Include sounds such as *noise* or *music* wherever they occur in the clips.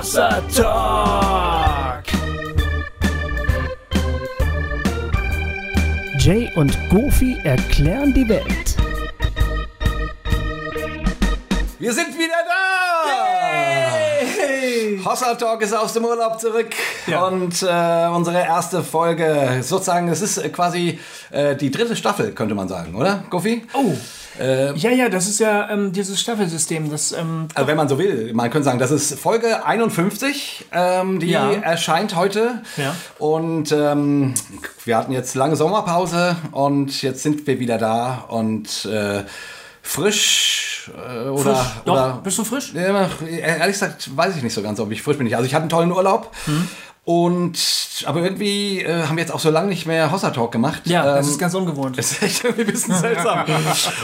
Hossa Talk. Jay und Goofy erklären die Welt. Wir sind wieder da! Hossa Talk ist aus dem Urlaub zurück Ja. und äh, unsere erste Folge, sozusagen, es ist quasi äh, die dritte Staffel, könnte man sagen, oder, Goofy? Oh. Ja, ja, das ist ja ähm, dieses Staffelsystem. Das, ähm, Also wenn man so will, man könnte sagen, das ist Folge 51, ähm, die Ja. erscheint heute. Ja. Und ähm, wir hatten jetzt lange Sommerpause und jetzt sind wir wieder da und äh, frisch äh, oder, frisch. Doch, oder bist du frisch? Ja, ehrlich gesagt weiß ich nicht so ganz, ob ich frisch bin. Also ich hatte einen tollen Urlaub. Hm. Und aber irgendwie äh, haben wir jetzt auch so lange nicht mehr Hossa Talk gemacht. Ja, das Ähm, ist ganz ungewohnt. das ist echt irgendwie ein bisschen *laughs* seltsam.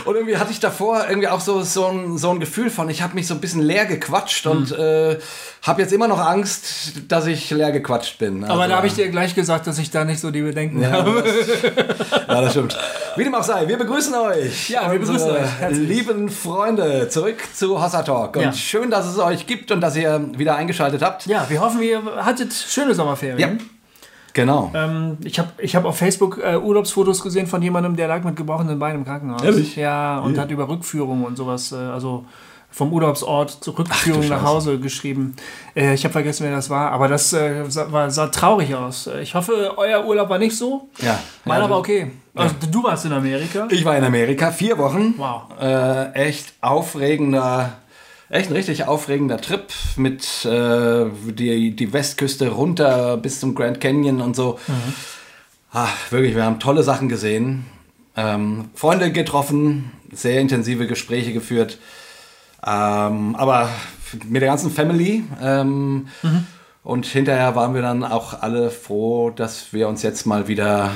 Und irgendwie hatte ich davor irgendwie auch so, so, ein, so ein Gefühl von, ich habe mich so ein bisschen leer gequatscht und Hm. äh, habe jetzt immer noch Angst, dass ich leer gequatscht bin. Aber Also, da habe ich dir gleich gesagt, dass ich da nicht so die Bedenken ja, habe. das, *laughs* ja, das stimmt. Wie dem auch sei, wir begrüßen euch. Ja, wir begrüßen euch. Herzlich. Lieben Freunde, zurück zu Hossa Talk. Und Ja. schön, dass es euch gibt und dass ihr wieder eingeschaltet habt. Ja, wir hoffen, ihr hattet schöne Sommerferien. Ja. Genau. Ähm, ich habe ich hab auf Facebook äh, Urlaubsfotos gesehen von jemandem, der lag mit gebrochenen Beinen im Krankenhaus. Ehrlich? Ja, und hat über Rückführung und sowas, äh, also vom Urlaubsort zur Rückführung du nach. Hause geschrieben. Äh, ich habe vergessen, wer das war, aber das äh, sah, war, sah traurig aus. Äh, Ich hoffe, euer Urlaub war nicht so. ja. Meiner ja, war okay. Also, du warst in Amerika. Ich war in Amerika vier Wochen. Wow. Äh, echt aufregender, echt ein richtig aufregender Trip mit äh, die, die Westküste runter bis zum Grand Canyon und so. Ah, wirklich, wir haben tolle Sachen gesehen. Ähm, Freunde getroffen, sehr intensive Gespräche geführt. Ähm, aber mit der ganzen Family. Ähm, Und hinterher waren wir dann auch alle froh, dass wir uns jetzt mal wieder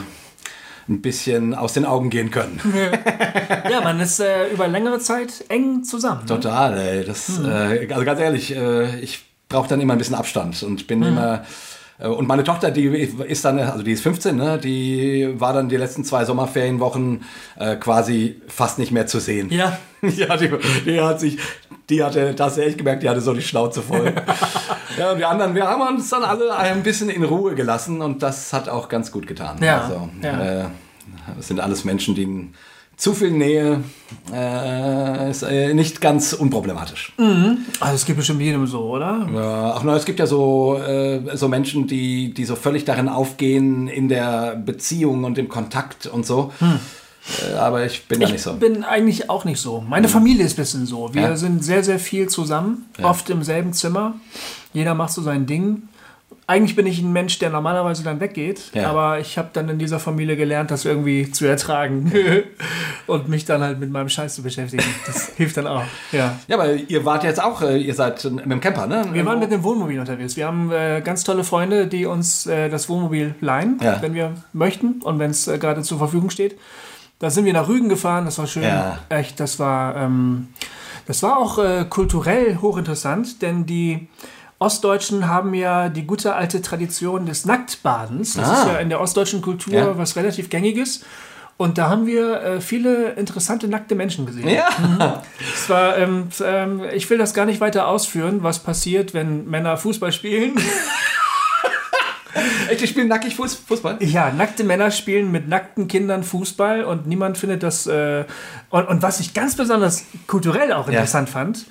ein bisschen aus den Augen gehen können. Ja, man ist äh, über längere Zeit eng zusammen. ne? Total, ey. Das, äh, also ganz ehrlich, äh, ich brauche dann immer ein bisschen Abstand und bin immer. Äh, und meine Tochter, die ist dann, also die ist 15, ne? die war dann die letzten zwei Sommerferienwochen äh, quasi fast nicht mehr zu sehen. Ja. *laughs* ja, die, die hat sich, die hatte, das hast du echt gemerkt, die hatte so die Schnauze voll. *laughs* ja, und die anderen, wir haben uns dann alle ein bisschen in Ruhe gelassen und das hat auch ganz gut getan. Ja, Also, ja. Äh, das sind alles Menschen, die zu viel Nähe äh, ist äh, nicht ganz unproblematisch. Also es gibt bestimmt jedem so, oder? Ja, ach, na, es gibt ja so, äh, so Menschen, die, die so völlig darin aufgehen in der Beziehung und im Kontakt und so. Äh, aber ich bin da nicht Ich so. bin eigentlich auch nicht so. Meine Familie ist ein bisschen so. Wir Ja? sind sehr, sehr viel zusammen, oft im selben Zimmer. Jeder macht so sein Ding. Eigentlich bin ich ein Mensch, der normalerweise dann weggeht, Ja. aber ich habe dann in dieser Familie gelernt, das irgendwie zu ertragen *laughs* und mich dann halt mit meinem Scheiß zu beschäftigen. Das *laughs* hilft dann auch. Ja. Ja, aber ihr wart jetzt auch, äh, ihr seid mit dem Camper, ne? Wir waren mit dem Wohnmobil unterwegs. Wir haben äh, ganz tolle Freunde, die uns äh, das Wohnmobil leihen, Ja. wenn wir möchten und wenn es äh, gerade zur Verfügung steht. Da sind wir nach Rügen gefahren, das war schön. Ja. Echt, das war, ähm, das war auch äh, kulturell hochinteressant, denn die Ostdeutschen haben ja die gute alte Tradition des Nacktbadens. Das Ah. ist ja in der ostdeutschen Kultur Ja. was relativ gängiges. Und da haben wir äh, viele interessante nackte Menschen gesehen. Ja, Es war, ähm, ähm, ich will das gar nicht weiter ausführen, was passiert, wenn Männer Fußball spielen. *laughs* *laughs* echt, die spielen nackig Fuß, Fußball? ja, nackte Männer spielen mit nackten Kindern Fußball und niemand findet das. Äh, und, und was ich ganz besonders kulturell auch interessant fand,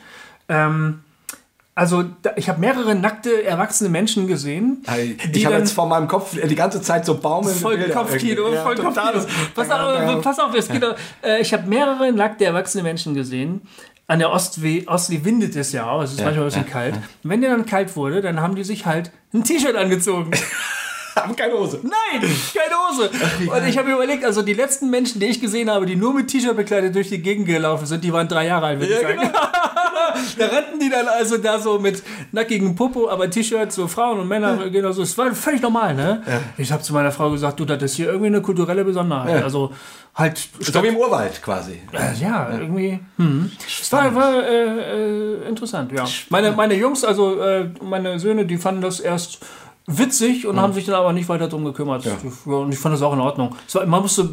ähm, also da, ich habe mehrere nackte erwachsene Menschen gesehen, Ich habe jetzt vor meinem Kopf die ganze Zeit so baumelnde voll Kopfkino. Ja, voll Kopfkino. Pass auf, pass auf, es geht doch, äh, ich habe mehrere nackte erwachsene Menschen gesehen. An der Ostsee, Ostsee windet es ja auch, es ist manchmal ein bisschen kalt. Und wenn der dann kalt wurde, dann haben die sich halt ein T-Shirt angezogen. *laughs* Haben keine Hose. Nein, keine Hose. Und ich habe mir überlegt, also die letzten Menschen, die ich gesehen habe, die nur mit T-Shirt bekleidet durch die Gegend gelaufen sind, die waren drei Jahre alt, würde ich Ja, sagen. *laughs* *laughs* da rannten die dann also da so mit nackigem Popo, aber T-Shirt, so Frauen und Männer, genau so. Es war völlig normal, ne? Ich habe zu meiner Frau gesagt, du, das ist hier irgendwie eine kulturelle Besonderheit. Ja. Also halt, So wie im Urwald quasi. äh, ja, irgendwie. Hm. Es war, war äh, äh, interessant, ja. Meine, meine Jungs, also äh, meine Söhne, die fanden das erst witzig und haben sich dann aber nicht weiter drum gekümmert. Ja. Und ich fand das auch in Ordnung. War, man musste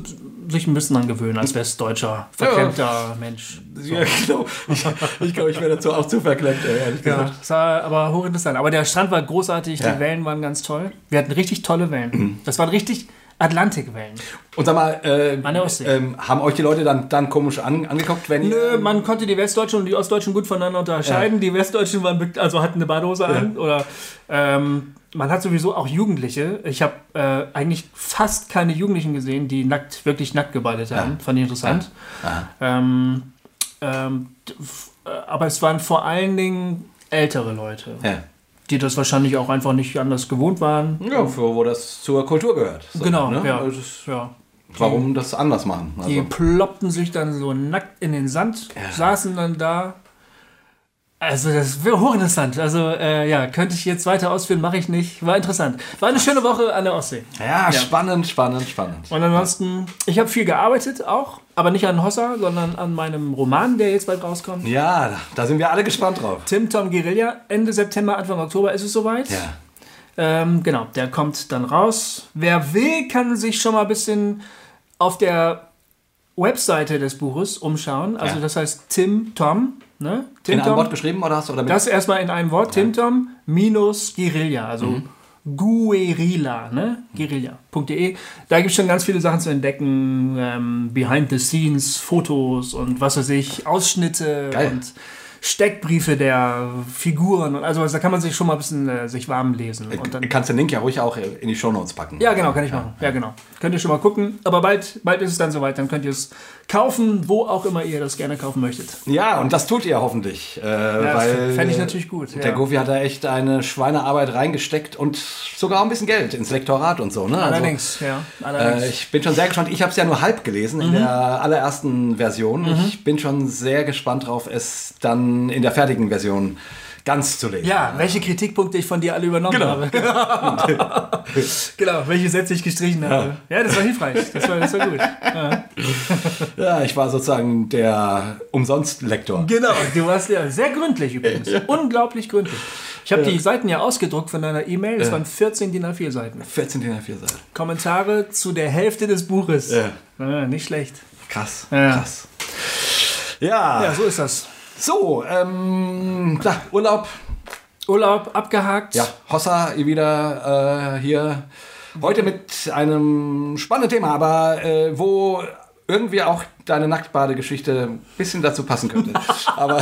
sich ein bisschen dran gewöhnen als Westdeutscher, verklemmter ja. Mensch. So. Ja, *laughs* genau. Ich, ich glaube, ich wäre dazu auch zu verklemmt, ehrlich gesagt. Ja, das war aber hochinteressant. Aber der Strand war großartig, die Wellen waren ganz toll. Wir hatten richtig tolle Wellen. Mhm. Das waren richtig Atlantikwellen. Und sag mal, äh, ähm, haben euch die Leute dann, dann komisch an, angeguckt, wenn Nö, man konnte die Westdeutschen und die Ostdeutschen gut voneinander unterscheiden. Ja. Die Westdeutschen waren, also hatten eine Badehose an ja. oder ähm, man hat sowieso auch Jugendliche. Ich habe äh, eigentlich fast keine Jugendlichen gesehen, die nackt, wirklich nackt gebadet haben. Ja. Fand ich interessant. Ähm, ähm, äh, aber es waren vor allen Dingen ältere Leute. Ja die das wahrscheinlich auch einfach nicht anders gewohnt waren. Ja, für, wo das zur Kultur gehört. So, genau, ne? ja, also ist, ja. Warum das anders machen? Also. Die ploppten sich dann so nackt in den Sand, ja. saßen dann da also das wäre hochinteressant. Also äh, ja, könnte ich jetzt weiter ausführen, mache ich nicht. War interessant. War eine schöne Woche an der Ostsee. Ja, ja. spannend, spannend, spannend. Und ansonsten, ich habe viel gearbeitet auch, aber nicht an Hossa, sondern an meinem Roman, der jetzt bald rauskommt. Ja, da sind wir alle gespannt drauf. Tim Tom Guerilla, Ende September, Anfang Oktober ist es soweit. Ja. Ähm, genau, der kommt dann raus. Wer will, kann sich schon mal ein bisschen auf der Webseite des Buches umschauen. Also ja. das heißt Tim Tom Ne? Tim in einem Wort geschrieben oder hast du oder? Das erstmal in einem Wort. Timtom minus Guerilla, also mhm. Guerilla, ne? Guerilla.de. Da gibt es schon ganz viele Sachen zu entdecken. Ähm, Behind the Scenes, Fotos und was weiß ich, Ausschnitte Geil. und Steckbriefe der Figuren und also da kann man sich schon mal ein bisschen äh, sich warm lesen. Und dann, Kannst den Link ja ruhig auch in die Shownotes packen. Ja, genau, kann ich machen. Ja, genau. Könnt ihr schon mal gucken. Aber bald, bald ist es dann soweit. Dann könnt ihr es kaufen, wo auch immer ihr das gerne kaufen möchtet. Ja, und das tut ihr hoffentlich. Äh, ja, weil fände ich natürlich gut. Der ja. Goofy hat da echt eine Schweinearbeit reingesteckt und sogar auch ein bisschen Geld ins Lektorat und so. Ne? Also, allerdings, ja. Allerdings. Äh, ich bin schon sehr gespannt. Ich habe es ja nur halb gelesen mhm. in der allerersten Version. Mhm. Ich bin schon sehr gespannt drauf, es dann in der fertigen Version ganz zu lesen. Ja, welche Kritikpunkte ich von dir alle übernommen genau. habe. *laughs* genau, welche Sätze ich gestrichen habe. Ja, das war hilfreich. Das war, das war gut. Ja. ja, ich war sozusagen der Umsonst-Lektor. Genau, du warst ja sehr gründlich übrigens. Ja. Unglaublich gründlich. Ich habe die Seiten ja ausgedruckt von deiner E-Mail. Es waren 14 DIN A4 Seiten. 14 DIN A4 Seiten. Kommentare zu der Hälfte des Buches. Ja. nicht schlecht. Krass. Krass. Ja. Ja, so ist das. So, ähm, da, Urlaub. Urlaub abgehakt. Ja, Hossa wieder äh, hier. Heute mit einem spannenden Thema, aber äh, wo irgendwie auch deine Nacktbadegeschichte ein bisschen dazu passen könnte. *laughs* aber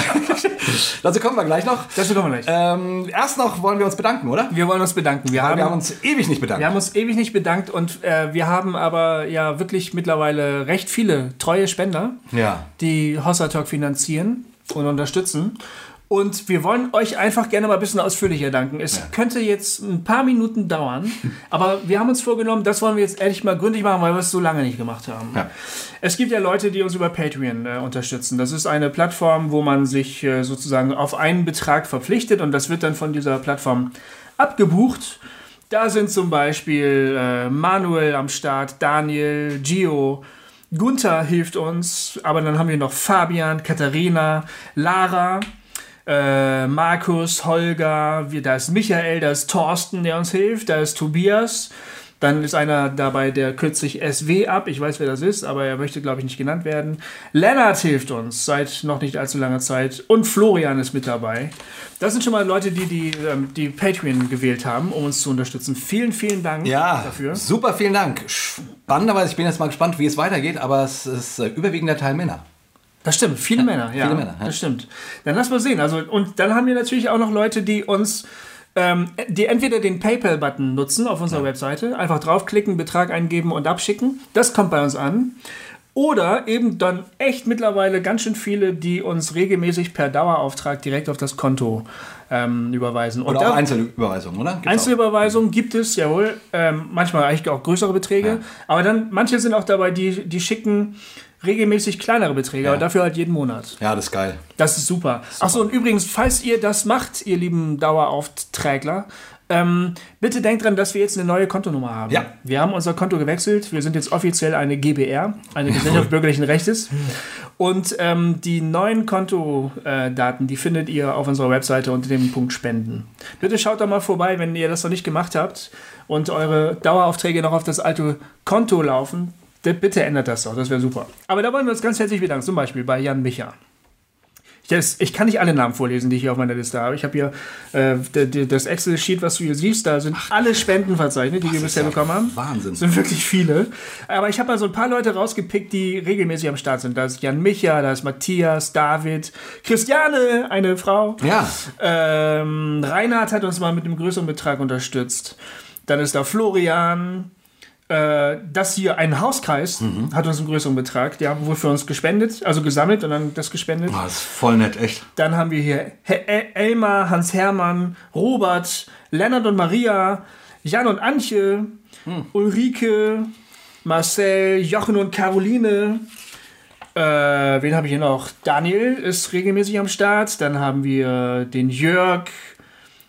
*laughs* dazu kommen wir gleich noch. Dazu kommen wir gleich. Ähm, erst noch wollen wir uns bedanken, oder? Wir wollen uns bedanken. Wir, haben, wir haben uns ewig nicht bedankt. Wir haben uns ewig nicht bedankt und äh, wir haben aber ja wirklich mittlerweile recht viele treue Spender, ja. die Hossa Talk finanzieren und unterstützen. Und wir wollen euch einfach gerne mal ein bisschen ausführlicher danken. Es ja. könnte jetzt ein paar Minuten dauern, aber wir haben uns vorgenommen, das wollen wir jetzt ehrlich mal gründlich machen, weil wir es so lange nicht gemacht haben. Ja. Es gibt ja Leute, die uns über Patreon äh, unterstützen. Das ist eine Plattform, wo man sich äh, sozusagen auf einen Betrag verpflichtet und das wird dann von dieser Plattform abgebucht. Da sind zum Beispiel äh, Manuel am Start, Daniel, Gio, Gunther hilft uns, aber dann haben wir noch Fabian, Katharina, Lara, äh, Markus, Holger, wir, da ist Michael, da ist Thorsten, der uns hilft, da ist Tobias. Dann ist einer dabei, der kürzlich SW ab. Ich weiß, wer das ist, aber er möchte, glaube ich, nicht genannt werden. Lennart hilft uns seit noch nicht allzu langer Zeit. Und Florian ist mit dabei. Das sind schon mal Leute, die die, ähm, die Patreon gewählt haben, um uns zu unterstützen. Vielen, vielen Dank ja, dafür. Super, vielen Dank. Spannenderweise, ich bin jetzt mal gespannt, wie es weitergeht, aber es ist äh, überwiegender Teil Männer. Das stimmt, viele ja, Männer, ja. Viele Männer, ja. Das stimmt. Dann lass mal sehen. Also, und dann haben wir natürlich auch noch Leute, die uns ähm, die entweder den PayPal-Button nutzen auf unserer ja. Webseite, einfach draufklicken, Betrag eingeben und abschicken. Das kommt bei uns an. Oder eben dann echt mittlerweile ganz schön viele, die uns regelmäßig per Dauerauftrag direkt auf das Konto ähm, überweisen. Oder und auch Einzelüberweisungen, oder? Gibt's Einzelüberweisungen gibt es, jawohl. Ähm, manchmal eigentlich auch größere Beträge. Ja. Aber dann, manche sind auch dabei, die, die schicken regelmäßig kleinere Beträge, ja. aber dafür halt jeden Monat. Ja, das ist geil. Das ist super. super. Achso, und übrigens, falls ihr das macht, ihr lieben Daueraufträgler, Ähm, bitte denkt dran, dass wir jetzt eine neue Kontonummer haben. Ja. Wir haben unser Konto gewechselt. Wir sind jetzt offiziell eine GBR, eine Gesellschaft bürgerlichen Rechtes. Und ähm, die neuen Kontodaten, die findet ihr auf unserer Webseite unter dem Punkt Spenden. Bitte schaut da mal vorbei, wenn ihr das noch nicht gemacht habt und eure Daueraufträge noch auf das alte Konto laufen. Bitte ändert das doch, das wäre super. Aber da wollen wir uns ganz herzlich bedanken, zum Beispiel bei Jan Micha. Ich, das, ich kann nicht alle Namen vorlesen, die ich hier auf meiner Liste habe. Ich habe hier äh, das Excel-Sheet, was du hier siehst. Da sind alle Spenden verzeichnet, die wir bisher ja bekommen haben. Wahnsinn. Das sind wirklich viele. Aber ich habe mal so ein paar Leute rausgepickt, die regelmäßig am Start sind. Da ist Jan Micha, da ist Matthias, David, Christiane, eine Frau. Ja. Ähm, Reinhard hat uns mal mit einem größeren Betrag unterstützt. Dann ist da Florian. Äh, das hier, ein Hauskreis, hat uns einen größeren Betrag. Die haben wohl für uns gespendet, also gesammelt und dann das gespendet. Oh, das ist voll nett, echt. Dann haben wir hier Elmar, Hans-Hermann, Robert, Lennart und Maria, Jan und Antje, Ulrike, Marcel, Jochen und Caroline. Äh, wen habe ich hier noch? Daniel ist regelmäßig am Start. Dann haben wir den Jörg,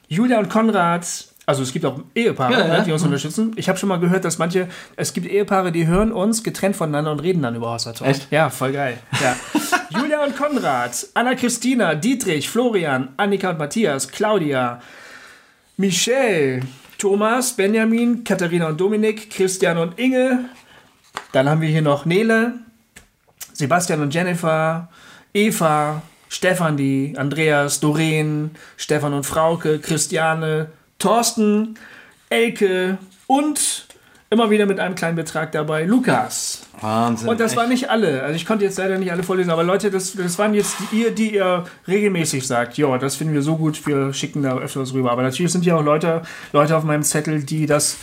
Julia und Konrad. Also es gibt auch Ehepaare, Ja, ja. Ne, die uns unterstützen. Ich habe schon mal gehört, dass manche, es gibt Ehepaare, die hören uns getrennt voneinander und reden dann über Hossertalk. Echt? Ja, voll geil. Ja. *laughs* Julia und Konrad, Anna Christina, Dietrich, Florian, Annika und Matthias, Claudia, Michelle, Thomas, Benjamin, Katharina und Dominik, Christian und Inge. Dann haben wir hier noch Nele, Sebastian und Jennifer, Eva, Stefanie, Andreas, Doreen, Stefan und Frauke, Christiane, Thorsten, Elke und immer wieder mit einem kleinen Betrag dabei Lukas. Wahnsinn. Und das echt. waren nicht alle. Also ich konnte jetzt leider nicht alle vorlesen, aber Leute, das, das waren jetzt die, ihr, die ihr regelmäßig sagt, ja, das finden wir so gut, wir schicken da öfters rüber. Aber natürlich sind ja auch Leute, Leute auf meinem Zettel, die das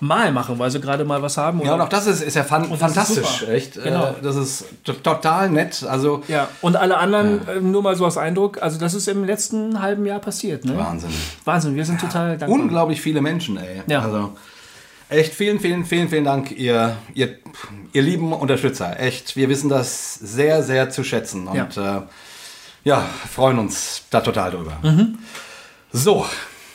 mal machen, weil sie gerade mal was haben. Ja, und auch das ist, ist ja fan ist fantastisch, super. echt. Genau. Äh, das ist total nett. Also Ja, und alle anderen, äh, nur mal so als Eindruck, also das ist im letzten halben Jahr passiert. Ne? Wahnsinn. Wahnsinn, wir sind total dankbar. Unglaublich viele Menschen, ey. Ja. Also echt vielen, vielen, vielen, vielen Dank, ihr, ihr, ihr lieben Unterstützer. Echt, wir wissen das sehr, sehr zu schätzen. Und ja, äh, ja freuen uns da total drüber. Mhm. So,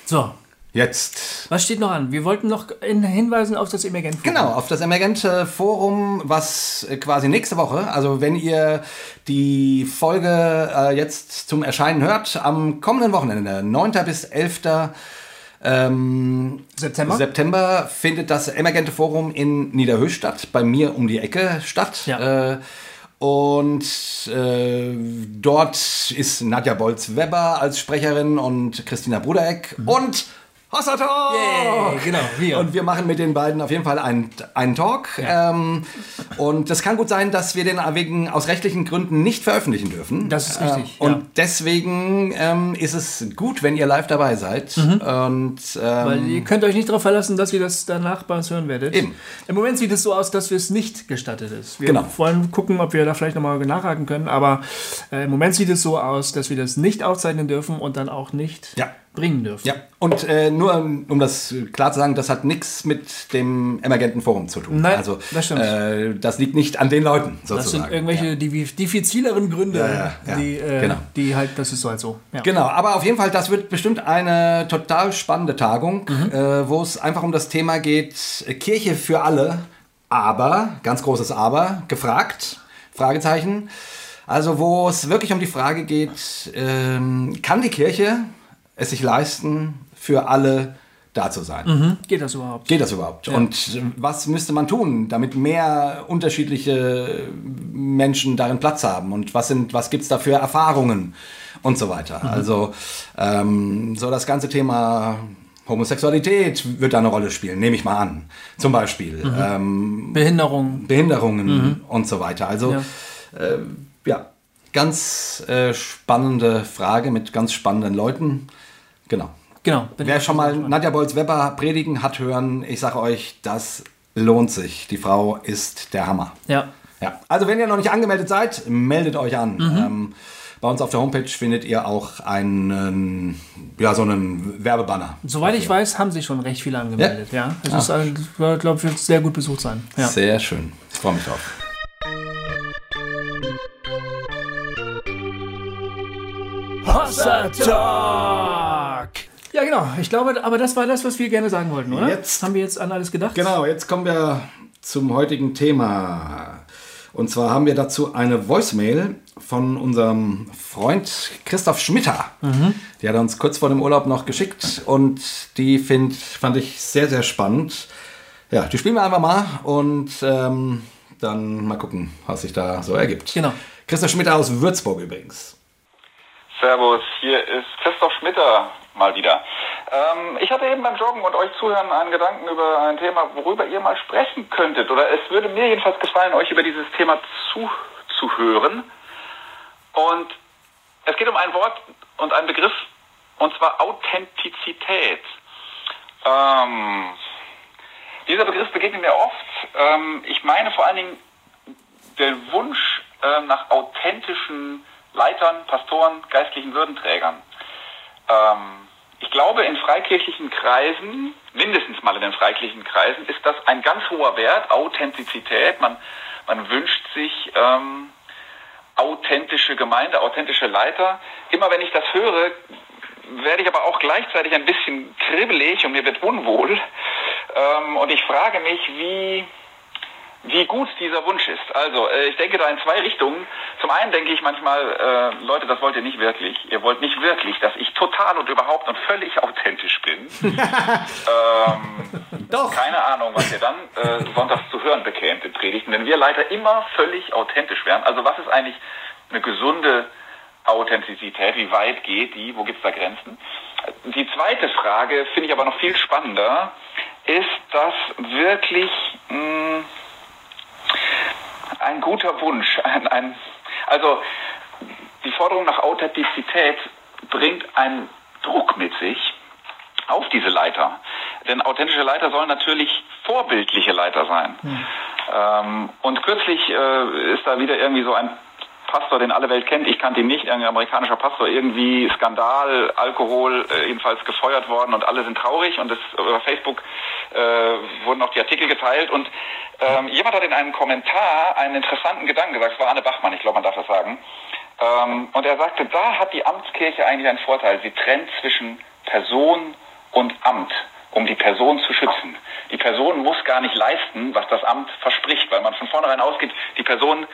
So, jetzt was steht noch an? Wir wollten noch in- hinweisen auf das Emergent. Genau, auf das Emergente Forum, was äh, quasi nächste Woche, also wenn ihr die Folge äh, jetzt zum Erscheinen hört, am kommenden Wochenende, 9. bis 11. Ähm, September? September findet das Emergente Forum in Niederhöchst statt, bei mir um die Ecke statt. Ja. Äh, und äh, dort ist Nadja Bolz-Weber als Sprecherin und Christina Brudereck und Hossertalk! Yay, genau, wir. Und wir machen mit den beiden auf jeden Fall einen, einen Talk. Ähm, und das kann gut sein, dass wir den wegen aus rechtlichen Gründen nicht veröffentlichen dürfen. Das ist richtig, Äh, und ja. deswegen ähm, ist es gut, wenn ihr live dabei seid. Und ähm, Weil ihr könnt euch nicht darauf verlassen, dass ihr das danach bei uns hören werdet. Eben. Im Moment sieht es so aus, dass wir es nicht gestattet ist. Wir Genau. wollen gucken, ob wir da vielleicht nochmal nachhaken können, aber äh, im Moment sieht es so aus, dass wir das nicht aufzeichnen dürfen und dann auch nicht Ja. Bringen dürfen. ja, und äh, nur um das klar zu sagen, das hat nichts mit dem Emergenten Forum zu tun. Nein, also, das stimmt. Äh, das liegt nicht an den Leuten sozusagen. Das sind irgendwelche div- diffizileren Gründe, Ja, ja, ja. Die, äh, Genau. die halt, das ist so halt so. Ja. Genau, aber auf jeden Fall, das wird bestimmt eine total spannende Tagung, äh, wo es einfach um das Thema geht, äh, Kirche für alle, aber, ganz großes Aber, gefragt, Fragezeichen. Also wo es wirklich um die Frage geht, ähm, kann die Kirche es sich leisten, für alle da zu sein? Geht das überhaupt? Geht das überhaupt? Und äh, was müsste man tun, damit mehr unterschiedliche Menschen darin Platz haben? Und was sind, was gibt's da für Erfahrungen und so weiter? Also ähm, so das ganze Thema Homosexualität wird da eine Rolle spielen, nehme ich mal an. Zum Beispiel ähm, Behinderung. Behinderungen und so weiter. Also Ja. äh, ja, ganz äh, spannende Frage mit ganz spannenden Leuten. Genau. Genau. Wer schon mal. Nadja Bolz-Weber predigen hat hören, ich sage euch, das lohnt sich. Die Frau ist der Hammer. Ja. Ja. Also wenn ihr noch nicht angemeldet seid, meldet euch an. Mhm. Ähm, bei uns auf der Homepage findet ihr auch einen, ja, so einen Werbebanner. Soweit ich weiß, haben sich schon recht viele angemeldet. Ja. Es ist, äh, glaube ich, wird sehr gut besucht sein. Ja. Sehr schön. Ich freue mich drauf. Hossa Talk! Ja, genau. Ich glaube, aber das war das, was wir gerne sagen wollten, oder? Jetzt- haben wir jetzt an alles gedacht. Genau, jetzt kommen wir zum heutigen Thema. Und zwar haben wir dazu eine Voicemail von unserem Freund Christoph Schmitter. Die hat er uns kurz vor dem Urlaub noch geschickt und die find, fand ich sehr, sehr spannend. Ja, die spielen wir einfach mal und ähm, dann mal gucken, was sich da so ergibt. Genau. Christoph Schmitter aus Würzburg übrigens. Servus, hier ist Christoph Schmitter mal wieder. Ähm, ich hatte eben beim Joggen und euch zuhören einen Gedanken über ein Thema, worüber ihr mal sprechen könntet. Oder es würde mir jedenfalls gefallen, euch über dieses Thema zuzuhören. Und es geht um ein Wort und einen Begriff, und zwar Authentizität. Ähm, dieser Begriff begegnet mir oft. Ähm, ich meine vor allen Dingen den Wunsch ähm, nach authentischen Leitern, Pastoren, geistlichen Würdenträgern. Ähm, ich glaube, in freikirchlichen Kreisen, mindestens mal in den freikirchlichen Kreisen, ist das ein ganz hoher Wert, Authentizität. Man, man wünscht sich ähm, authentische Gemeinde, authentische Leiter. Immer wenn ich das höre, werde ich aber auch gleichzeitig ein bisschen kribbelig und mir wird unwohl. Ähm, und ich frage mich, wie, wie gut dieser Wunsch ist. Also, äh, ich denke da in zwei Richtungen. Zum einen denke ich manchmal, äh, Leute, das wollt ihr nicht wirklich. Ihr wollt nicht wirklich, dass ich total und überhaupt und völlig *laughs* authentisch bin. ähm, *laughs* Doch. Keine Ahnung, was ihr dann äh, sonntags zu hören bekämt in Predigten. Wenn wir Leiter immer völlig authentisch wären. Also, was ist eigentlich eine gesunde Authentizität? Wie weit geht die? Wo gibt es da Grenzen? Die zweite Frage finde ich aber noch viel spannender. Ist das wirklich mh, ein guter Wunsch? Ein, ein, also die Forderung nach Authentizität bringt einen Druck mit sich auf diese Leiter. Denn authentische Leiter sollen natürlich vorbildliche Leiter sein. Ähm, und kürzlich äh, ist da wieder irgendwie so ein Pastor, den alle Welt kennt, ich kannte ihn nicht, ein amerikanischer Pastor, irgendwie Skandal, Alkohol, äh, jedenfalls gefeuert worden und alle sind traurig. Und es, über Facebook äh, wurden auch die Artikel geteilt. Und ähm, jemand hat in einem Kommentar einen interessanten Gedanken gesagt, es war Anne Bachmann, ich glaube, man darf das sagen, ähm, und er sagte, da hat die Amtskirche eigentlich einen Vorteil, sie trennt zwischen Person und Amt um die Person zu schützen. Die Person muss gar nicht leisten, was das Amt verspricht, weil man von vornherein ausgeht, die Person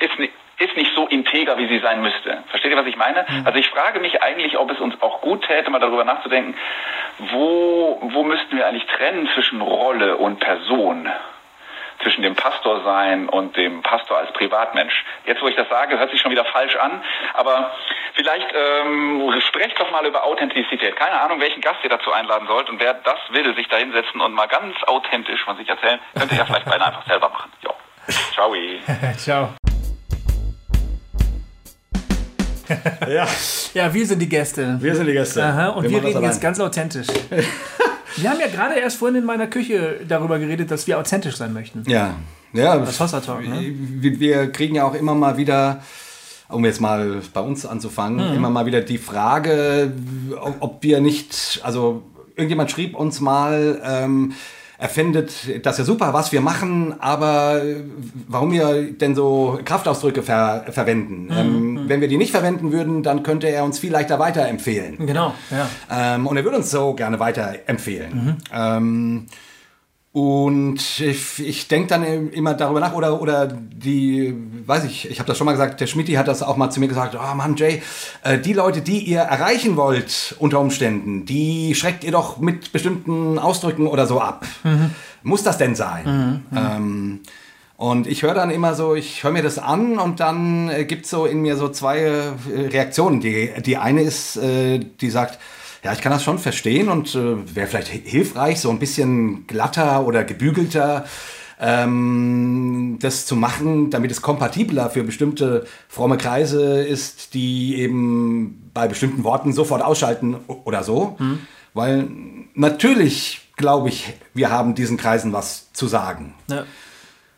ist nicht, ist nicht so integer, wie sie sein müsste. Versteht ihr, was ich meine? Also ich frage mich eigentlich, ob es uns auch gut täte, mal darüber nachzudenken, wo, wo müssten wir eigentlich trennen zwischen Rolle und Person? Zwischen dem Pastor sein und dem Pastor als Privatmensch. Jetzt, wo ich das sage, hört sich schon wieder falsch an, aber vielleicht ähm, sprecht doch mal über Authentizität. Keine Ahnung, welchen Gast ihr dazu einladen sollt und wer das will, sich da hinsetzen und mal ganz authentisch von sich erzählen, könnt ihr ja vielleicht beide einfach selber machen. Jo. Ciao. *laughs* Ciao. *laughs* Ja, Ja, wir sind die Gäste. wir sind die Gäste. Aha, und wir, das reden jetzt ganz authentisch. *laughs* wir haben ja gerade erst vorhin in meiner Küche darüber geredet, dass wir authentisch sein möchten. Ja, ja. Das Hossa Talk, ne? wir, wir kriegen ja auch immer mal wieder, um jetzt mal bei uns anzufangen, immer mal wieder die Frage, ob, ob wir nicht, also irgendjemand schrieb uns mal, ähm, er findet das ja super, was wir machen, aber warum wir denn so Kraftausdrücke ver verwenden? Ähm, wenn wir die nicht verwenden würden, dann könnte er uns viel leichter weiterempfehlen. Genau, ja. Ähm, und er würde uns so gerne weiterempfehlen. Ähm, und ich, ich denke dann immer darüber nach, oder, oder die, weiß ich, ich habe das schon mal gesagt, der Schmidti hat das auch mal zu mir gesagt, oh Mann, Jay, äh, die Leute, die ihr erreichen wollt unter Umständen, die schreckt ihr doch mit bestimmten Ausdrücken oder so ab. Muss das denn sein? Ähm, und ich höre dann immer so, ich höre mir das an und dann äh, gibt es so in mir so zwei äh, Reaktionen. Die, die eine ist, äh, die sagt, ja, ich kann das schon verstehen und äh, wäre vielleicht hi- hilfreich, so ein bisschen glatter oder gebügelter ähm, das zu machen, damit es kompatibler für bestimmte fromme Kreise ist, die eben bei bestimmten Worten sofort ausschalten oder so. Weil natürlich glaube ich, wir haben diesen Kreisen was zu sagen. ja.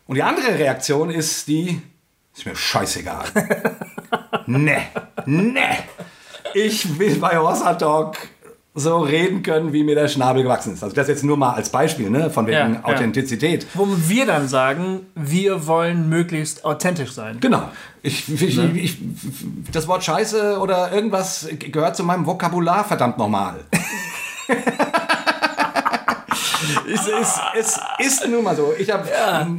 Und die andere Reaktion ist die, ist mir scheißegal. *laughs* ne, ne. Ich will bei Hossa Talk so reden können, wie mir der Schnabel gewachsen ist. Also das jetzt nur mal als Beispiel, ne, von wegen Ja, ja. Authentizität. Wo wir dann sagen, wir wollen möglichst authentisch sein. Genau. Ich, ich, ich, das Wort Scheiße oder irgendwas gehört zu meinem Vokabular, verdammt nochmal. *laughs* es, ist, es ist nun mal so. Ich habe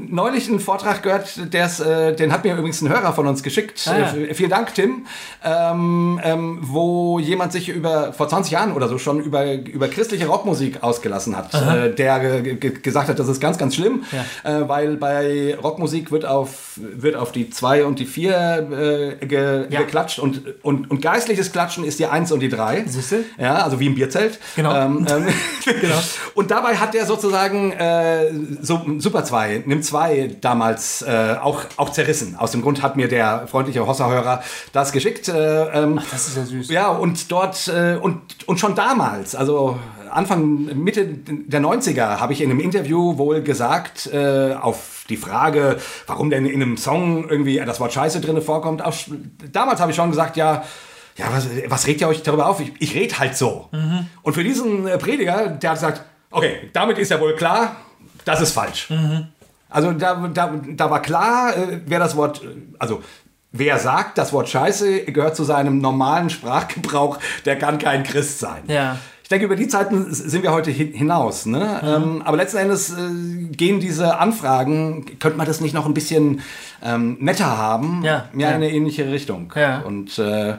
neulich einen Vortrag gehört, der's, äh, den hat mir übrigens ein Hörer von uns geschickt. Ah, ja. Äh, vielen Dank, Tim. Ähm, ähm, wo jemand sich über vor 20 Jahren oder so schon über, über christliche Rockmusik ausgelassen hat. Äh, der ge ge gesagt hat, das ist ganz, ganz schlimm, äh, weil bei Rockmusik wird auf, wird auf die 2 und die 4 äh, ge Ja. geklatscht und, und, und geistliches Klatschen ist die 1 und die 3. Siehste? Ja, also wie im Bierzelt. Genau. Ähm, *laughs* ähm, Genau. *laughs* Und dabei hat der sozusagen äh, so, Super 2, Nimm 2 damals äh, auch, auch zerrissen. Aus dem Grund hat mir der freundliche Hossa-Hörer das geschickt. Äh, ähm, Das ist ja süß. ja, und dort, äh, und, und schon damals, also Anfang, Mitte der 90er, habe ich in einem Interview wohl gesagt, äh, auf die Frage, warum denn in einem Song irgendwie das Wort Scheiße drin vorkommt. Auch, damals habe ich schon gesagt, ja, ja, was, was regt ihr euch darüber auf? Ich, ich rede halt so. Und für diesen äh, Prediger, der hat gesagt, okay, damit ist ja wohl klar, das ist falsch. Also da, da, da war klar, äh, wer das Wort, äh, also wer sagt, das Wort Scheiße gehört zu seinem normalen Sprachgebrauch, der kann kein Christ sein. Ja. Ich denke, über die Zeiten sind wir heute hin- hinaus. Ne? Ähm, aber letzten Endes äh, gehen diese Anfragen, könnte man das nicht noch ein bisschen ähm, netter haben? Ja, ja, ja. in eine ähnliche Richtung. Ja. Und äh,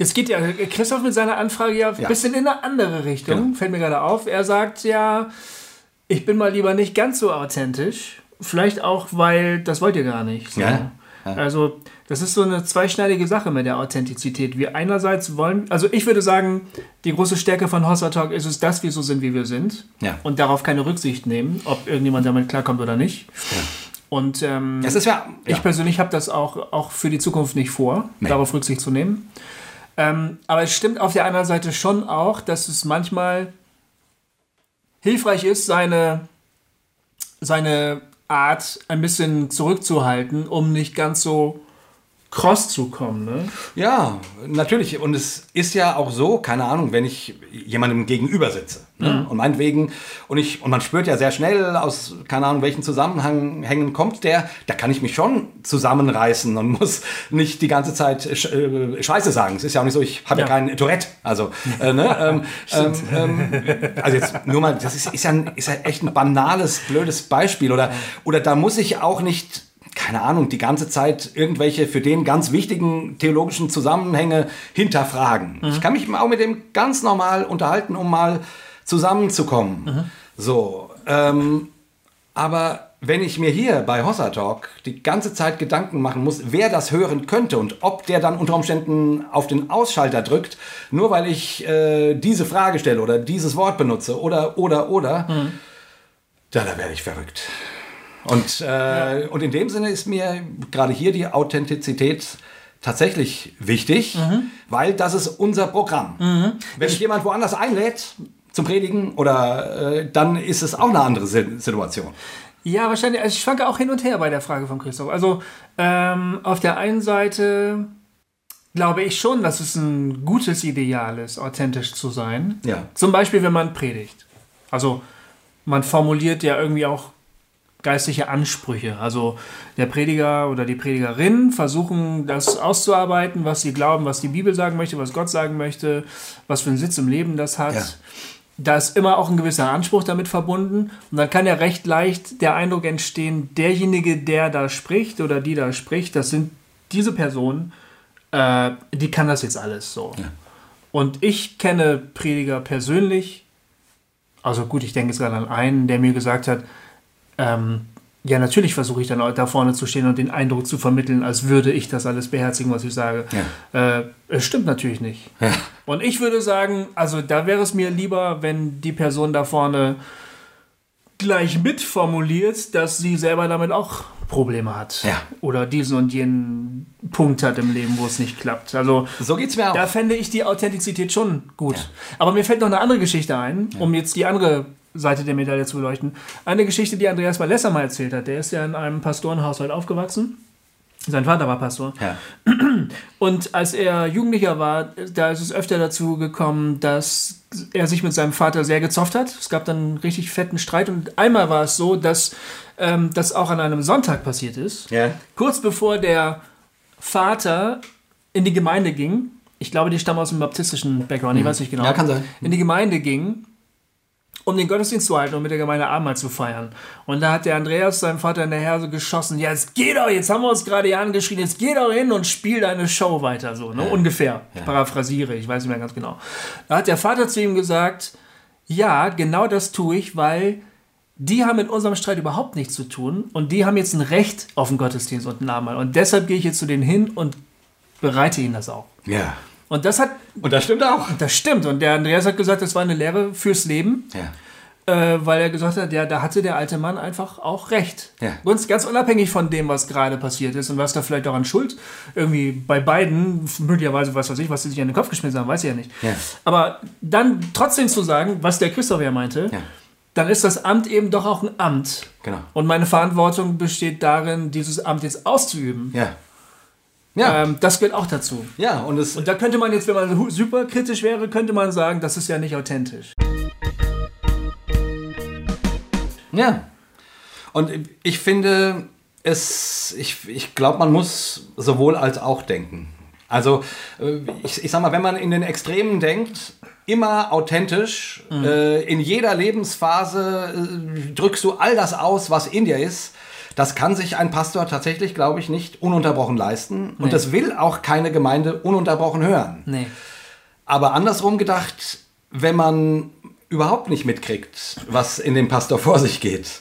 Jetzt geht ja Christoph mit seiner Anfrage ja ein Ja. bisschen in eine andere Richtung. Genau. Fällt mir gerade auf. Er sagt ja, ich bin mal lieber nicht ganz so authentisch. Vielleicht auch, weil das wollt ihr gar nicht. So. Ja, ja. Also, das ist so eine zweischneidige Sache mit der Authentizität. Wir einerseits wollen, also ich würde sagen, die große Stärke von Hossa Talk ist es, dass wir so sind, wie wir sind. Ja. Und darauf keine Rücksicht nehmen, ob irgendjemand damit klarkommt oder nicht. Und ähm, es ist ja, ja. ich persönlich habe das auch, auch für die Zukunft nicht vor, Nee. darauf Rücksicht zu nehmen. Ähm, aber es stimmt auf der anderen Seite schon auch, dass es manchmal hilfreich ist, seine, seine Art ein bisschen zurückzuhalten, um nicht ganz so cross zu kommen. Ne? Ja, natürlich. Und es ist ja auch so, keine Ahnung, wenn ich jemandem gegenüber sitze. Ne? Und meinetwegen, und ich, und man spürt ja sehr schnell aus, keine Ahnung, welchen Zusammenhängen kommt der, da kann ich mich schon zusammenreißen und *laughs* muss nicht die ganze Zeit äh, Scheiße sagen. Es ist ja auch nicht so, ich habe ja. Ja. keinen Tourette. Also, äh, ne? *laughs* ähm, ähm, ähm, also jetzt nur mal, das ist, ist, ja, ein, ist ja echt ein banales, blödes Beispiel. Oder, oder da muss ich auch nicht keine Ahnung, die ganze Zeit irgendwelche für den ganz wichtigen theologischen Zusammenhänge hinterfragen. Ich kann mich auch mit dem ganz normal unterhalten, um mal zusammenzukommen. So, ähm, aber wenn ich mir hier bei Hossa Talk die ganze Zeit Gedanken machen muss, wer das hören könnte und ob der dann unter Umständen auf den Ausschalter drückt, nur weil ich äh, diese Frage stelle oder dieses Wort benutze oder, oder, oder, da, da werde ich verrückt. Und, äh, und in dem Sinne ist mir gerade hier die Authentizität tatsächlich wichtig, weil das ist unser Programm. Wenn mich jemand woanders einlädt zum Predigen, oder äh, dann ist es auch eine andere Si- Situation. Ja, wahrscheinlich. Also ich schwanke auch hin und her bei der Frage von Christoph. Also ähm, auf der einen Seite glaube ich schon, dass es ein gutes Ideal ist, authentisch zu sein. Ja. Zum Beispiel, wenn man predigt. Also man formuliert ja irgendwie auch geistliche Ansprüche. Also der Prediger oder die Predigerin versuchen das auszuarbeiten, was sie glauben, was die Bibel sagen möchte, was Gott sagen möchte, was für einen Sitz im Leben das hat. Ja. Da ist immer auch ein gewisser Anspruch damit verbunden. Und dann kann ja recht leicht der Eindruck entstehen, derjenige, der da spricht oder die da spricht, das sind diese Personen, äh, die kann das jetzt alles so. Und ich kenne Prediger persönlich, also gut, ich denke jetzt gerade an einen, der mir gesagt hat, ähm, ja, natürlich versuche ich dann auch da vorne zu stehen und den Eindruck zu vermitteln, als würde ich das alles beherzigen, was ich sage. Äh, es stimmt natürlich nicht. Und ich würde sagen, also da wäre es mir lieber, wenn die Person da vorne gleich mitformuliert, dass sie selber damit auch Probleme hat. Ja. Oder diesen und jenen Punkt hat im Leben, wo es nicht klappt. Also So geht's mir auch. da fände ich die Authentizität schon gut. Aber mir fällt noch eine andere Geschichte ein, um jetzt die andere Seite der Medaille zu beleuchten. Eine Geschichte, die Andreas Malesser mal erzählt hat. Der ist ja in einem Pastorenhaushalt aufgewachsen. Sein Vater war Pastor. Ja. Und als er Jugendlicher war, da ist es öfter dazu gekommen, dass er sich mit seinem Vater sehr gezofft hat. Es gab dann einen richtig fetten Streit. Und einmal war es so, dass ähm, das auch an einem Sonntag passiert ist. Ja. Kurz bevor der Vater in die Gemeinde ging. Ich glaube, die stammen aus dem baptistischen Background, ich weiß nicht genau. Ja, kann sein. In die Gemeinde ging, um den Gottesdienst zu halten und mit der Gemeinde Abendmahl zu feiern. Und da hat der Andreas seinem Vater hinterher so geschossen, ja, jetzt geh doch, jetzt haben wir uns gerade hier angeschrien, jetzt geh doch hin und spiel deine Show weiter, so, ne? ungefähr. Ich paraphrasiere, ich weiß nicht mehr ganz genau. Da hat der Vater zu ihm gesagt, ja, genau das tue ich, weil die haben mit unserem Streit überhaupt nichts zu tun und die haben jetzt ein Recht auf den Gottesdienst und ein Abendmahl. Und deshalb gehe ich jetzt zu denen hin und bereite ihnen das auch. Ja. Und das hat, Und das stimmt auch. das stimmt. Und der Andreas hat gesagt, das war eine Lehre fürs Leben Ja. äh, weil er gesagt hat, ja, da hatte der alte Mann einfach auch recht. Ja. Ganz, ganz unabhängig von dem, was gerade passiert ist und was da vielleicht auch an Schuld irgendwie bei beiden, möglicherweise was weiß ich, was sie sich an den Kopf geschmissen haben, weiß ich ja nicht. Ja. Aber dann trotzdem zu sagen, was der Christoph ja meinte, Ja. dann ist das Amt eben doch auch ein Amt. Genau. Und meine Verantwortung besteht darin, dieses Amt jetzt auszuüben. Ja. Ja. Ähm, das gehört auch dazu. ja, und es. Und da könnte man jetzt, wenn man super kritisch wäre, könnte man sagen, das ist ja nicht authentisch. Ja. Und ich finde, es, ich, ich glaube, man muss sowohl als auch denken. Also, äh, ich, ich sag mal, wenn man in den Extremen denkt, immer authentisch, äh, in jeder Lebensphase äh, drückst du all das aus, was in dir ist. Das kann sich ein Pastor tatsächlich, glaube ich, nicht ununterbrochen leisten. Und Nee. das will auch keine Gemeinde ununterbrochen hören. Nee. Aber andersrum gedacht, wenn man überhaupt nicht mitkriegt, was in dem Pastor vor sich geht,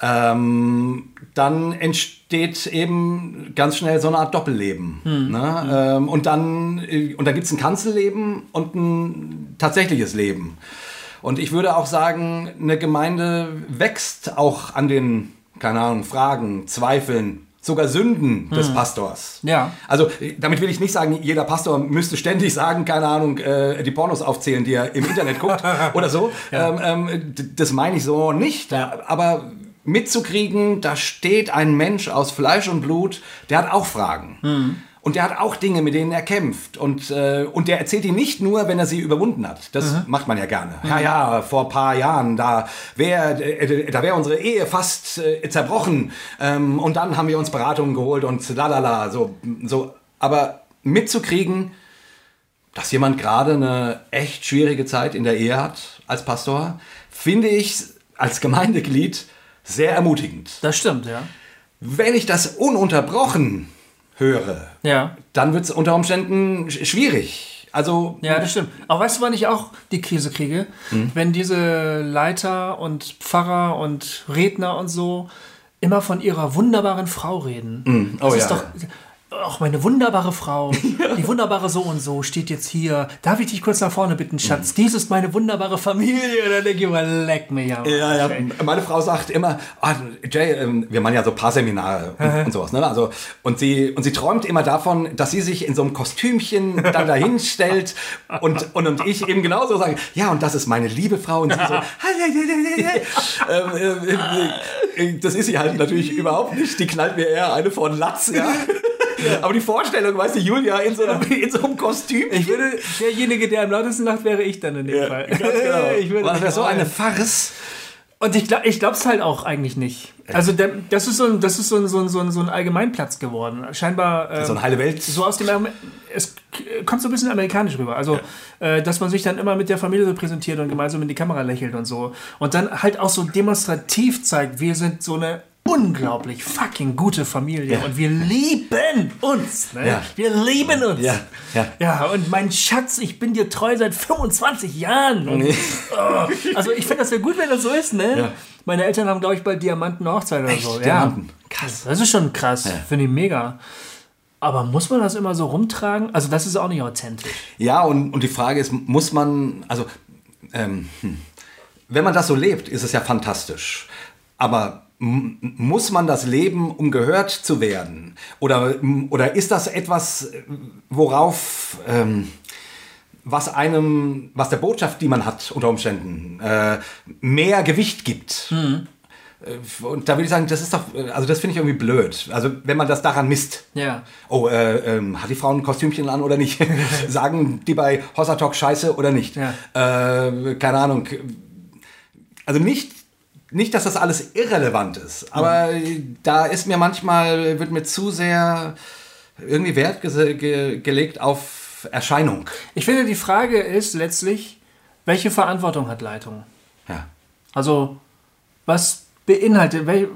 ähm, dann entsteht eben ganz schnell so eine Art Doppelleben. Ne? Ähm, und dann, und dann gibt es ein Kanzelleben und ein tatsächliches Leben. Und ich würde auch sagen, eine Gemeinde wächst auch an den, keine Ahnung, Fragen, Zweifeln, sogar Sünden des Pastors. Ja. Also äh, damit will ich nicht sagen, jeder Pastor müsste ständig sagen, keine Ahnung, äh, die Pornos aufzählen, die er im Internet guckt *laughs* oder so. Ähm, ähm, d- das meine ich so nicht. Aber mitzukriegen, da steht ein Mensch aus Fleisch und Blut, der hat auch Fragen. Und der hat auch Dinge, mit denen er kämpft. Und, äh, und der erzählt die nicht nur, wenn er sie überwunden hat. Das macht man ja gerne. Ja, ja, vor ein paar Jahren, da wäre äh, da wär unsere Ehe fast äh, zerbrochen. Ähm, und dann haben wir uns Beratungen geholt und lalala. So, so. Aber mitzukriegen, dass jemand gerade eine echt schwierige Zeit in der Ehe hat als Pastor, finde ich als Gemeindeglied sehr ermutigend. Das stimmt, ja. Wenn ich das ununterbrochen höre, Ja. dann wird es unter Umständen sch- schwierig. Also, Ja, das stimmt. Aber weißt du, wann ich auch die Krise kriege? Wenn diese Leiter und Pfarrer und Redner und so immer von ihrer wunderbaren Frau reden. Oh das ist ja. doch. Auch meine wunderbare Frau, *laughs* die wunderbare so und so steht jetzt hier. Darf ich dich kurz nach vorne bitten, Schatz? Dies ist meine wunderbare Familie. Und dann denke ich mal, leck mich am Ja, ja. Meine Frau sagt immer, ah, Jay, ähm, wir machen ja so Paarseminare und, und sowas. Ne? Also, und, sie, und sie träumt immer davon, dass sie sich in so einem Kostümchen dann dahin stellt *laughs* und, und, und ich eben genauso sage, ja, und das ist meine liebe Frau. Und sie so, *laughs* ähm, äh, äh, das ist sie halt natürlich überhaupt nicht. Die knallt mir eher eine von Latz. Ja? Aber die Vorstellung, weißt du, Julia in so einem, in so einem Kostüm. Ich würde, derjenige, der am lautesten lacht, wäre ich dann in dem Fall. Ganz genau. *laughs* Ich würde das wäre so eine. Farce. Und ich glaube ich es halt auch eigentlich nicht. Also der, das ist so ein, das ist so ein, so ein, so ein, so ein Allgemeinplatz geworden. Scheinbar ähm, So eine heile Welt. so aus dem es kommt so ein bisschen amerikanisch rüber. Also, äh, dass man sich dann immer mit der Familie so präsentiert und gemeinsam in die Kamera lächelt und so. Und dann halt auch so demonstrativ zeigt, wir sind so eine unglaublich fucking gute Familie Ja. und wir lieben uns. Ne? Ja. Wir lieben uns. Ja, ja. Ja, und mein Schatz, ich bin dir treu seit 25 Jahren. Und, oh, also ich finde das ja gut, wenn das so ist, ne? Meine Eltern haben, glaube ich, bald Diamanten-Hochzeit oder Echt? so. Diamanten? Krass. Das ist schon krass. Finde ich mega. Aber muss man das immer so rumtragen? Also das ist auch nicht authentisch. Ja, und, und die Frage ist, muss man, also, ähm, hm, wenn man das so lebt, ist es ja fantastisch. Aber muss man das leben, um gehört zu werden? Oder, oder ist das etwas, worauf, ähm, was einem, was der Botschaft, die man hat unter Umständen, äh, mehr Gewicht gibt? Äh, Und da würde ich sagen, das ist doch, äh, also das finde ich irgendwie blöd. Also wenn man das daran misst. Ja. Oh, äh, ähm, hat die Frau ein Kostümchen an oder nicht? *laughs* *laughs* Sagen die bei Hossa Talk Scheiße oder nicht? Ja. Äh, keine Ahnung. Also nicht, nicht, dass das alles irrelevant ist, aber da ist mir manchmal, wird mir zu sehr irgendwie Wert gese- ge gelegt auf Erscheinung. Ich finde, die Frage ist letztlich, welche Verantwortung hat Leitung? Ja. Also, was beinhaltet, wel,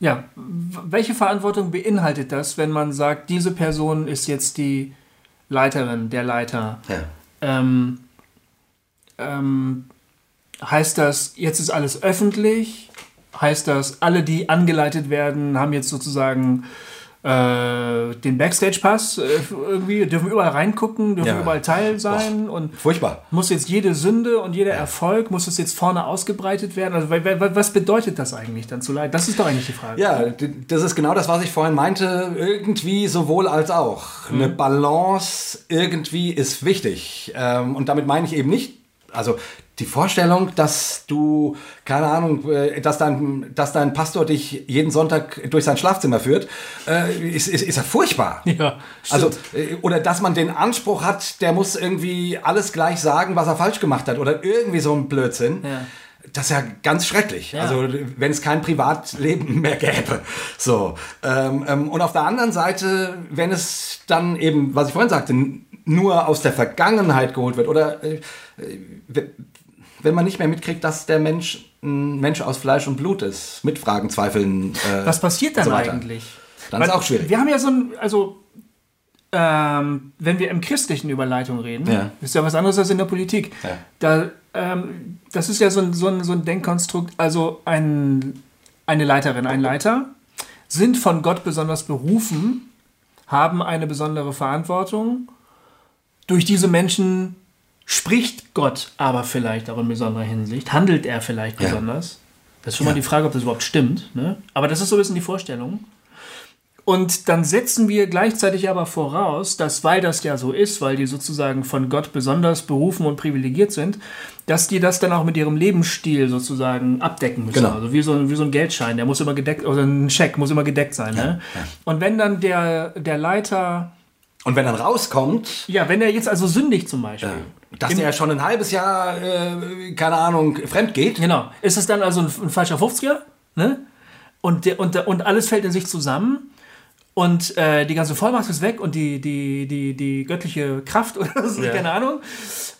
ja, welche Verantwortung beinhaltet das, wenn man sagt, diese Person ist jetzt die Leiterin, der Leiter? ja. Ähm, ähm, heißt das, jetzt ist alles öffentlich? Heißt das, alle, die angeleitet werden, haben jetzt sozusagen äh, den Backstage-Pass äh, irgendwie, dürfen überall reingucken, dürfen Ja. überall Teil sein und Furchtbar. muss jetzt jede Sünde und jeder Erfolg, muss es jetzt vorne ausgebreitet werden? Also, wa- wa- was bedeutet das eigentlich dann zu leiden? Das ist doch eigentlich die Frage. Ja, das ist genau das, was ich vorhin meinte. Irgendwie sowohl als auch. Eine Balance irgendwie ist wichtig. Ähm, und damit meine ich eben nicht, also die Vorstellung, dass du, keine Ahnung, äh, dass dein, dass dein Pastor dich jeden Sonntag durch sein Schlafzimmer führt, äh, ist, ist, ist ja furchtbar. Ja, Also, äh, oder dass man den Anspruch hat, der muss irgendwie alles gleich sagen, was er falsch gemacht hat. Oder irgendwie so ein Blödsinn. Ja. Das ist ja ganz schrecklich. Ja. Also, wenn es kein Privatleben mehr gäbe. So. Ähm, ähm, und auf der anderen Seite, wenn es dann eben, was ich vorhin sagte, nur aus der Vergangenheit geholt wird oder wenn man nicht mehr mitkriegt, dass der Mensch ein Mensch aus Fleisch und Blut ist, mit Fragen, Zweifeln. Äh, Was passiert dann so eigentlich? Dann ist auch schwierig. Wir haben ja so ein, also ähm, wenn wir im Christlichen über Leitung reden, Ja. ist ja was anderes als in der Politik. Ja. Da, ähm, das ist ja so ein, so, ein, so ein Denkkonstrukt, also ein, eine Leiterin, ein Leiter sind von Gott besonders berufen, haben eine besondere Verantwortung. Durch diese Menschen spricht Gott aber vielleicht auch in besonderer Hinsicht, handelt er vielleicht Ja. besonders. Das ist schon Ja. mal die Frage, ob das überhaupt stimmt. Ne? Aber das ist so ein bisschen die Vorstellung. Und dann setzen wir gleichzeitig aber voraus, dass, weil das ja so ist, weil die sozusagen von Gott besonders berufen und privilegiert sind, dass die das dann auch mit ihrem Lebensstil sozusagen abdecken müssen. Genau. Also wie so, ein- wie so ein Geldschein, der muss immer gedeckt, oder ein Scheck muss immer gedeckt sein. ne? Und wenn dann der, der Leiter, Und wenn dann rauskommt, ja, wenn er jetzt also sündigt zum Beispiel, dass der schon ein halbes Jahr, äh, keine Ahnung, fremd geht. Genau. Ist es dann also ein, ein falscher 50er? Ne? Und, der, und, der, und alles fällt in sich zusammen. Und äh, die ganze Vollmacht ist weg und die, die, die, die göttliche Kraft *laughs* oder so, Ja. keine Ahnung.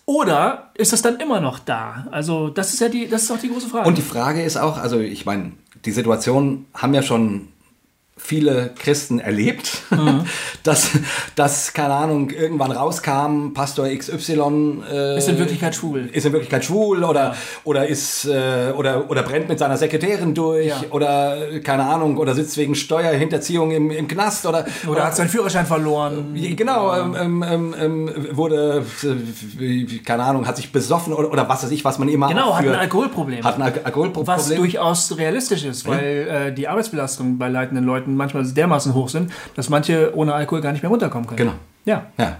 Oder ist es dann immer noch da? Also, das ist ja die, das ist auch die große Frage. Und die Frage ist auch, also ich meine, die Situation haben ja schon viele Christen erlebt, Mhm. *laughs* dass, dass, keine Ahnung, irgendwann rauskam, Pastor XY äh, ist in Wirklichkeit schwul. ist in Wirklichkeit schwul oder, oder ist äh, oder, oder brennt mit seiner Sekretärin durch Ja. oder äh, keine Ahnung oder sitzt wegen Steuerhinterziehung im, im Knast oder Oder hat seinen Führerschein verloren. Genau, ähm, ähm, ähm, ähm, wurde, äh, keine Ahnung, hat sich besoffen oder, oder was weiß ich, was man immer Genau, hat ein Alkoholproblem. hat ein Al Alkoholproblem. was durchaus realistisch ist, weil äh, die Arbeitsbelastung bei leitenden Leuten manchmal dermaßen hoch sind, dass manche ohne Alkohol gar nicht mehr runterkommen können. Genau. Ja. Ja.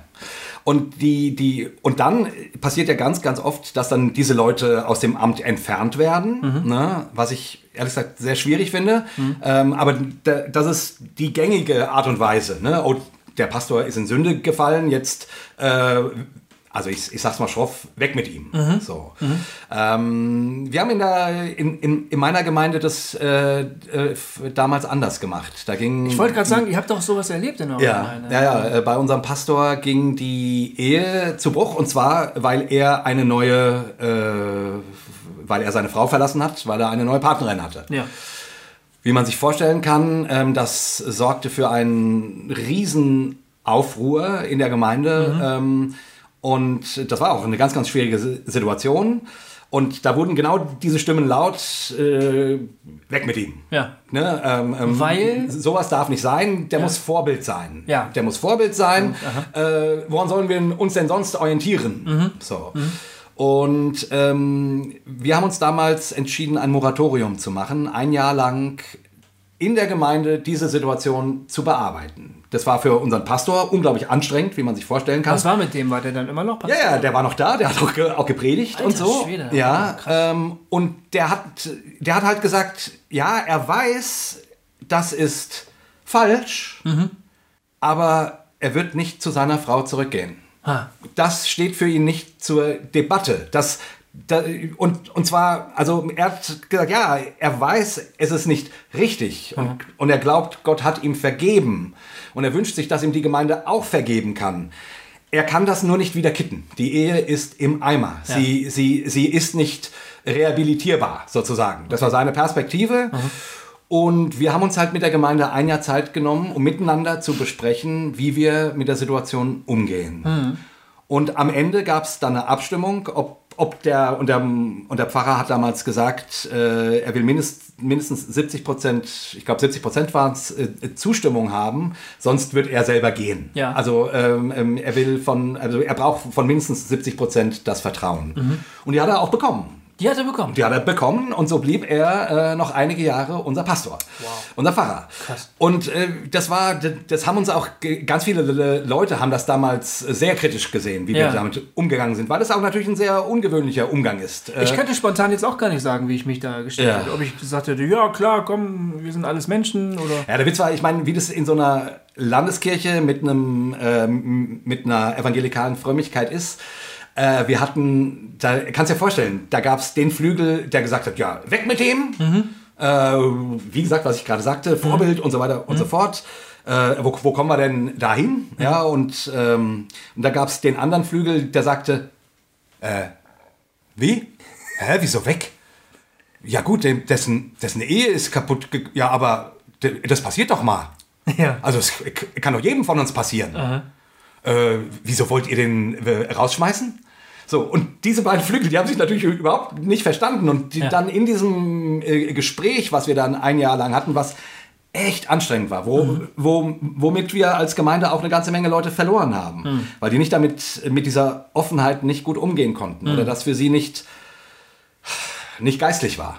Und, die, die, und dann passiert ja ganz, ganz oft, dass dann diese Leute aus dem Amt entfernt werden, ne? was ich ehrlich gesagt sehr schwierig finde. Ähm, aber da, das ist die gängige Art und Weise. Ne? Oh, der Pastor ist in Sünde gefallen, jetzt, äh, also ich, ich sag's mal schroff, weg mit ihm. So. Ähm, wir haben in, der, in, in, in meiner Gemeinde das äh, äh, damals anders gemacht. Da ging Ich wollte gerade sagen, ihr habt doch sowas erlebt in eurer ja, Gemeinde. ja, ja. äh, Bei unserem Pastor ging die Ehe zu Bruch und zwar, weil er eine neue, äh, weil er seine Frau verlassen hat, weil er eine neue Partnerin hatte. ja. Wie man sich vorstellen kann, ähm, das sorgte für einen riesen Aufruhr in der Gemeinde ähm, und das war auch eine ganz, ganz schwierige Si- Situation. Und da wurden genau diese Stimmen laut, äh, weg mit ihm. Ja. Ne? Ähm, ähm, Weil? sowas darf nicht sein, der muss Vorbild sein. Ja. Der muss Vorbild sein. Äh, woran sollen wir uns denn sonst orientieren? Mhm. So. Und ähm, wir haben uns damals entschieden, ein Moratorium zu machen, ein Jahr lang in der Gemeinde diese Situation zu bearbeiten. Das war für unseren Pastor unglaublich anstrengend, wie man sich vorstellen kann. Was war mit dem? War der dann immer noch Ja, ja, der war noch da, der hat auch, ge auch gepredigt und Alter so. Schwede. ja, Krass. ähm, und der hat, der hat halt gesagt, ja, er weiß, das ist falsch, Mhm. aber er wird nicht zu seiner Frau zurückgehen. Ha. Das steht für ihn nicht zur Debatte. Das, da, und, und zwar, also er hat gesagt, ja, er weiß, es ist nicht richtig. Mhm. Und, und er glaubt, Gott hat ihm vergeben. Und er wünscht sich, dass ihm die Gemeinde auch vergeben kann. Er kann das nur nicht wieder kitten. Die Ehe ist im Eimer. Sie, sie, sie ist nicht rehabilitierbar, sozusagen. Das war seine Perspektive. Und wir haben uns halt mit der Gemeinde ein Jahr Zeit genommen, um miteinander zu besprechen, wie wir mit der Situation umgehen. Und am Ende gab es dann eine Abstimmung, ob, ob der, und der, und der Pfarrer hat damals gesagt, äh, er will mindest, mindestens 70 Prozent, ich glaube 70 Prozent waren es, äh, Zustimmung haben, sonst wird er selber gehen. Ja. Also ähm, ähm, er will von, also er braucht von mindestens 70 Prozent das Vertrauen. Und die hat er auch bekommen. Die hat er bekommen. Die hat er bekommen und so blieb er äh, noch einige Jahre unser Pastor, unser Pfarrer. Krass. Und äh, das war, das haben uns auch ganz viele Le- Leute haben das damals sehr kritisch gesehen, wie Ja. wir damit umgegangen sind, weil das auch natürlich ein sehr ungewöhnlicher Umgang ist. Äh, Ich könnte spontan jetzt auch gar nicht sagen, wie ich mich da gestellt Ja. hätte. Ob ich gesagt hätte, ja klar, komm, wir sind alles Menschen oder. Ja, der Witz war, ich meine, wie das in so einer Landeskirche mit einem ähm, mit einer evangelikalen Frömmigkeit ist. Äh, wir hatten, da kannst du dir vorstellen, da gab es den Flügel, der gesagt hat, ja, weg mit dem. Äh, wie gesagt, was ich gerade sagte, Vorbild und so weiter und so fort. Äh, wo, wo kommen wir denn dahin? Ja, und, ähm, und da gab es den anderen Flügel, der sagte, äh, wie? Hä, wieso weg? Ja gut, dessen, dessen Ehe ist kaputt. Ja, aber das passiert doch mal. *laughs* Ja. Also es kann doch jedem von uns passieren. Äh, wieso wollt ihr den äh, rausschmeißen? So, und diese beiden Flügel, die haben sich natürlich überhaupt nicht verstanden. Und die, Ja. dann in diesem äh, Gespräch, was wir dann ein Jahr lang hatten, was echt anstrengend war, wo, wo, womit wir als Gemeinde auch eine ganze Menge Leute verloren haben, weil die nicht damit, mit dieser Offenheit nicht gut umgehen konnten oder dass für sie nicht nicht geistlich war.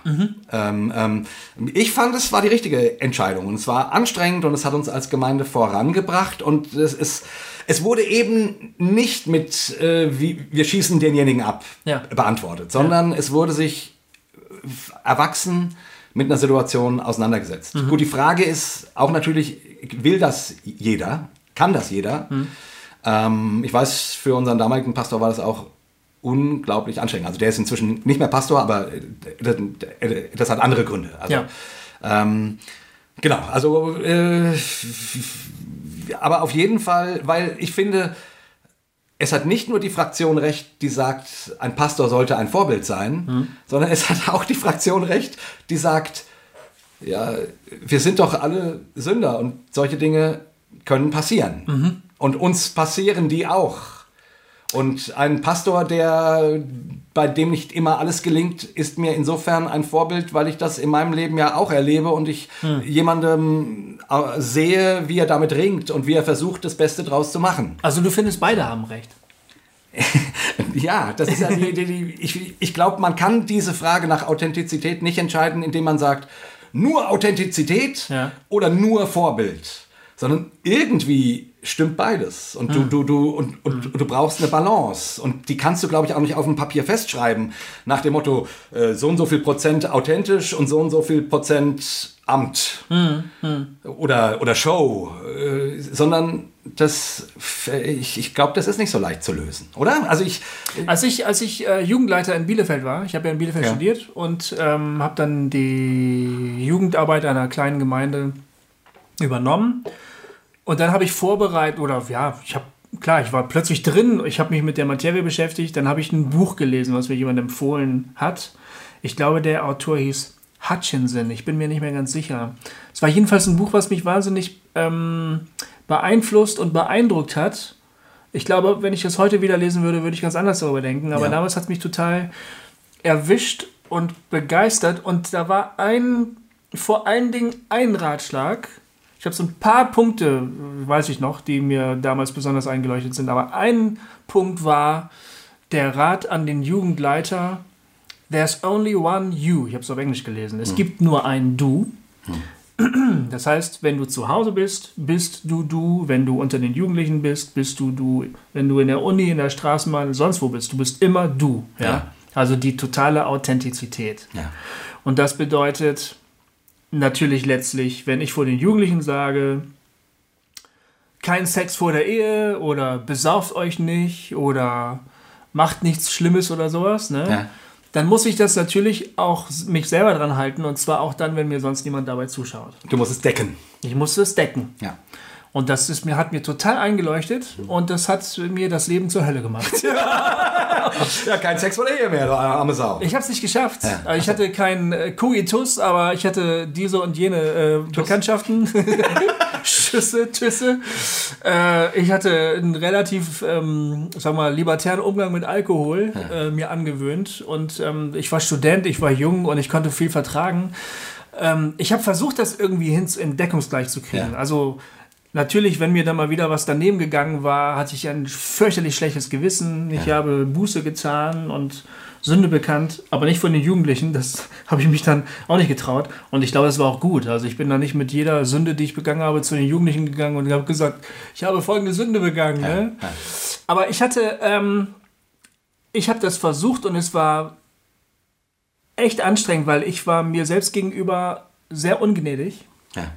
Ähm, ähm, ich fand, es war die richtige Entscheidung. Und es war anstrengend und es hat uns als Gemeinde vorangebracht. Und es, ist, es wurde eben nicht mit, äh, wie, wir schießen denjenigen ab, Ja. beantwortet, sondern es wurde sich erwachsen mit einer Situation auseinandergesetzt. Gut, die Frage ist auch natürlich, will das jeder? Kann das jeder? Ähm, ich weiß, für unseren damaligen Pastor war das auch unglaublich anstrengend. Also der ist inzwischen nicht mehr Pastor, aber äh, das, äh, das hat andere Gründe. Also, Ja. ähm, genau, also äh, aber auf jeden Fall, weil ich finde, es hat nicht nur die Fraktion recht, die sagt, ein Pastor sollte ein Vorbild sein, sondern es hat auch die Fraktion recht, die sagt, ja, wir sind doch alle Sünder und solche Dinge können passieren. Und uns passieren die auch. Und ein Pastor, der bei dem nicht immer alles gelingt, ist mir insofern ein Vorbild, weil ich das in meinem Leben ja auch erlebe und ich jemandem äh, sehe, wie er damit ringt und wie er versucht, das Beste draus zu machen. Also du findest, beide haben recht. *laughs* Ja, das ist ja die, die, die ich, ich glaube, man kann diese Frage nach Authentizität nicht entscheiden, indem man sagt, nur Authentizität Ja. oder nur Vorbild, sondern irgendwie stimmt beides. Und du, du, du, und, und, und du brauchst eine Balance. Und die kannst du, glaube ich, auch nicht auf dem Papier festschreiben, nach dem Motto, äh, so und so viel Prozent authentisch und so und so viel Prozent Amt. Oder, oder Show, äh, sondern das, ich, ich glaube, das ist nicht so leicht zu lösen, oder? Also ich, Als ich, als ich äh, Jugendleiter in Bielefeld war, ich habe ja in Bielefeld Ja. studiert und ähm, habe dann die Jugendarbeit einer kleinen Gemeinde übernommen. Und dann habe ich vorbereitet, oder ja, ich habe, klar, ich war plötzlich drin, ich habe mich mit der Materie beschäftigt, dann habe ich ein Buch gelesen, was mir jemand empfohlen hat. Ich glaube, der Autor hieß Hutchinson, ich bin mir nicht mehr ganz sicher. Es war jedenfalls ein Buch, was mich wahnsinnig ähm, beeinflusst und beeindruckt hat. Ich glaube, wenn ich das heute wieder lesen würde, würde ich ganz anders darüber denken. Aber Ja. damals hat es mich total erwischt und begeistert. Und da war ein, vor allen Dingen ein Ratschlag. Ich habe so ein paar Punkte, weiß ich noch, die mir damals besonders eingeleuchtet sind. Aber ein Punkt war der Rat an den Jugendleiter. There's only one you. Ich habe es auf Englisch gelesen. Es gibt nur ein Du. *clears throat* Das heißt, wenn du zu Hause bist, bist du du. Wenn du unter den Jugendlichen bist, bist du du. Wenn du in der Uni, in der Straßenbahn, sonst wo bist, du bist immer du. Ja? Ja. Also die totale Authentizität. Ja. Und das bedeutet natürlich letztlich, wenn ich vor den Jugendlichen sage, kein Sex vor der Ehe oder besauft euch nicht oder macht nichts Schlimmes oder sowas, ne? Ja. Dann muss ich das natürlich auch mich selber dran halten und zwar auch dann, wenn mir sonst niemand dabei zuschaut. Du musst es decken. Ich muss es decken. Ja. Und das ist mir, hat mir total eingeleuchtet und das hat mir das Leben zur Hölle gemacht. *laughs* Ja, kein Sex der Ehe mehr, du arme Sau. Ich habe es nicht geschafft. Äh, Ich hatte keinen äh, Koitus, aber ich hatte diese und jene äh, Bekanntschaften. *laughs* Schüsse, Tüsse. Äh, ich hatte einen relativ, ähm, sag mal, libertären Umgang mit Alkohol äh, mir angewöhnt. Und ähm, ich war Student, ich war jung und ich konnte viel vertragen. Ähm, ich habe versucht, das irgendwie hin in deckungsgleich zu kriegen. Ja. Also Natürlich, wenn mir dann mal wieder was daneben gegangen war, hatte ich ein fürchterlich schlechtes Gewissen. Ich habe Buße getan und Sünde bekannt, aber nicht von den Jugendlichen. Das *laughs* habe ich mich dann auch nicht getraut. Und ich glaube, das war auch gut. Also ich bin da nicht mit jeder Sünde, die ich begangen habe, zu den Jugendlichen gegangen und habe gesagt, ich habe folgende Sünde begangen. Ne? ja. Aber ich hatte, ähm, ich habe das versucht und es war echt anstrengend, weil ich war mir selbst gegenüber sehr ungnädig. Ja.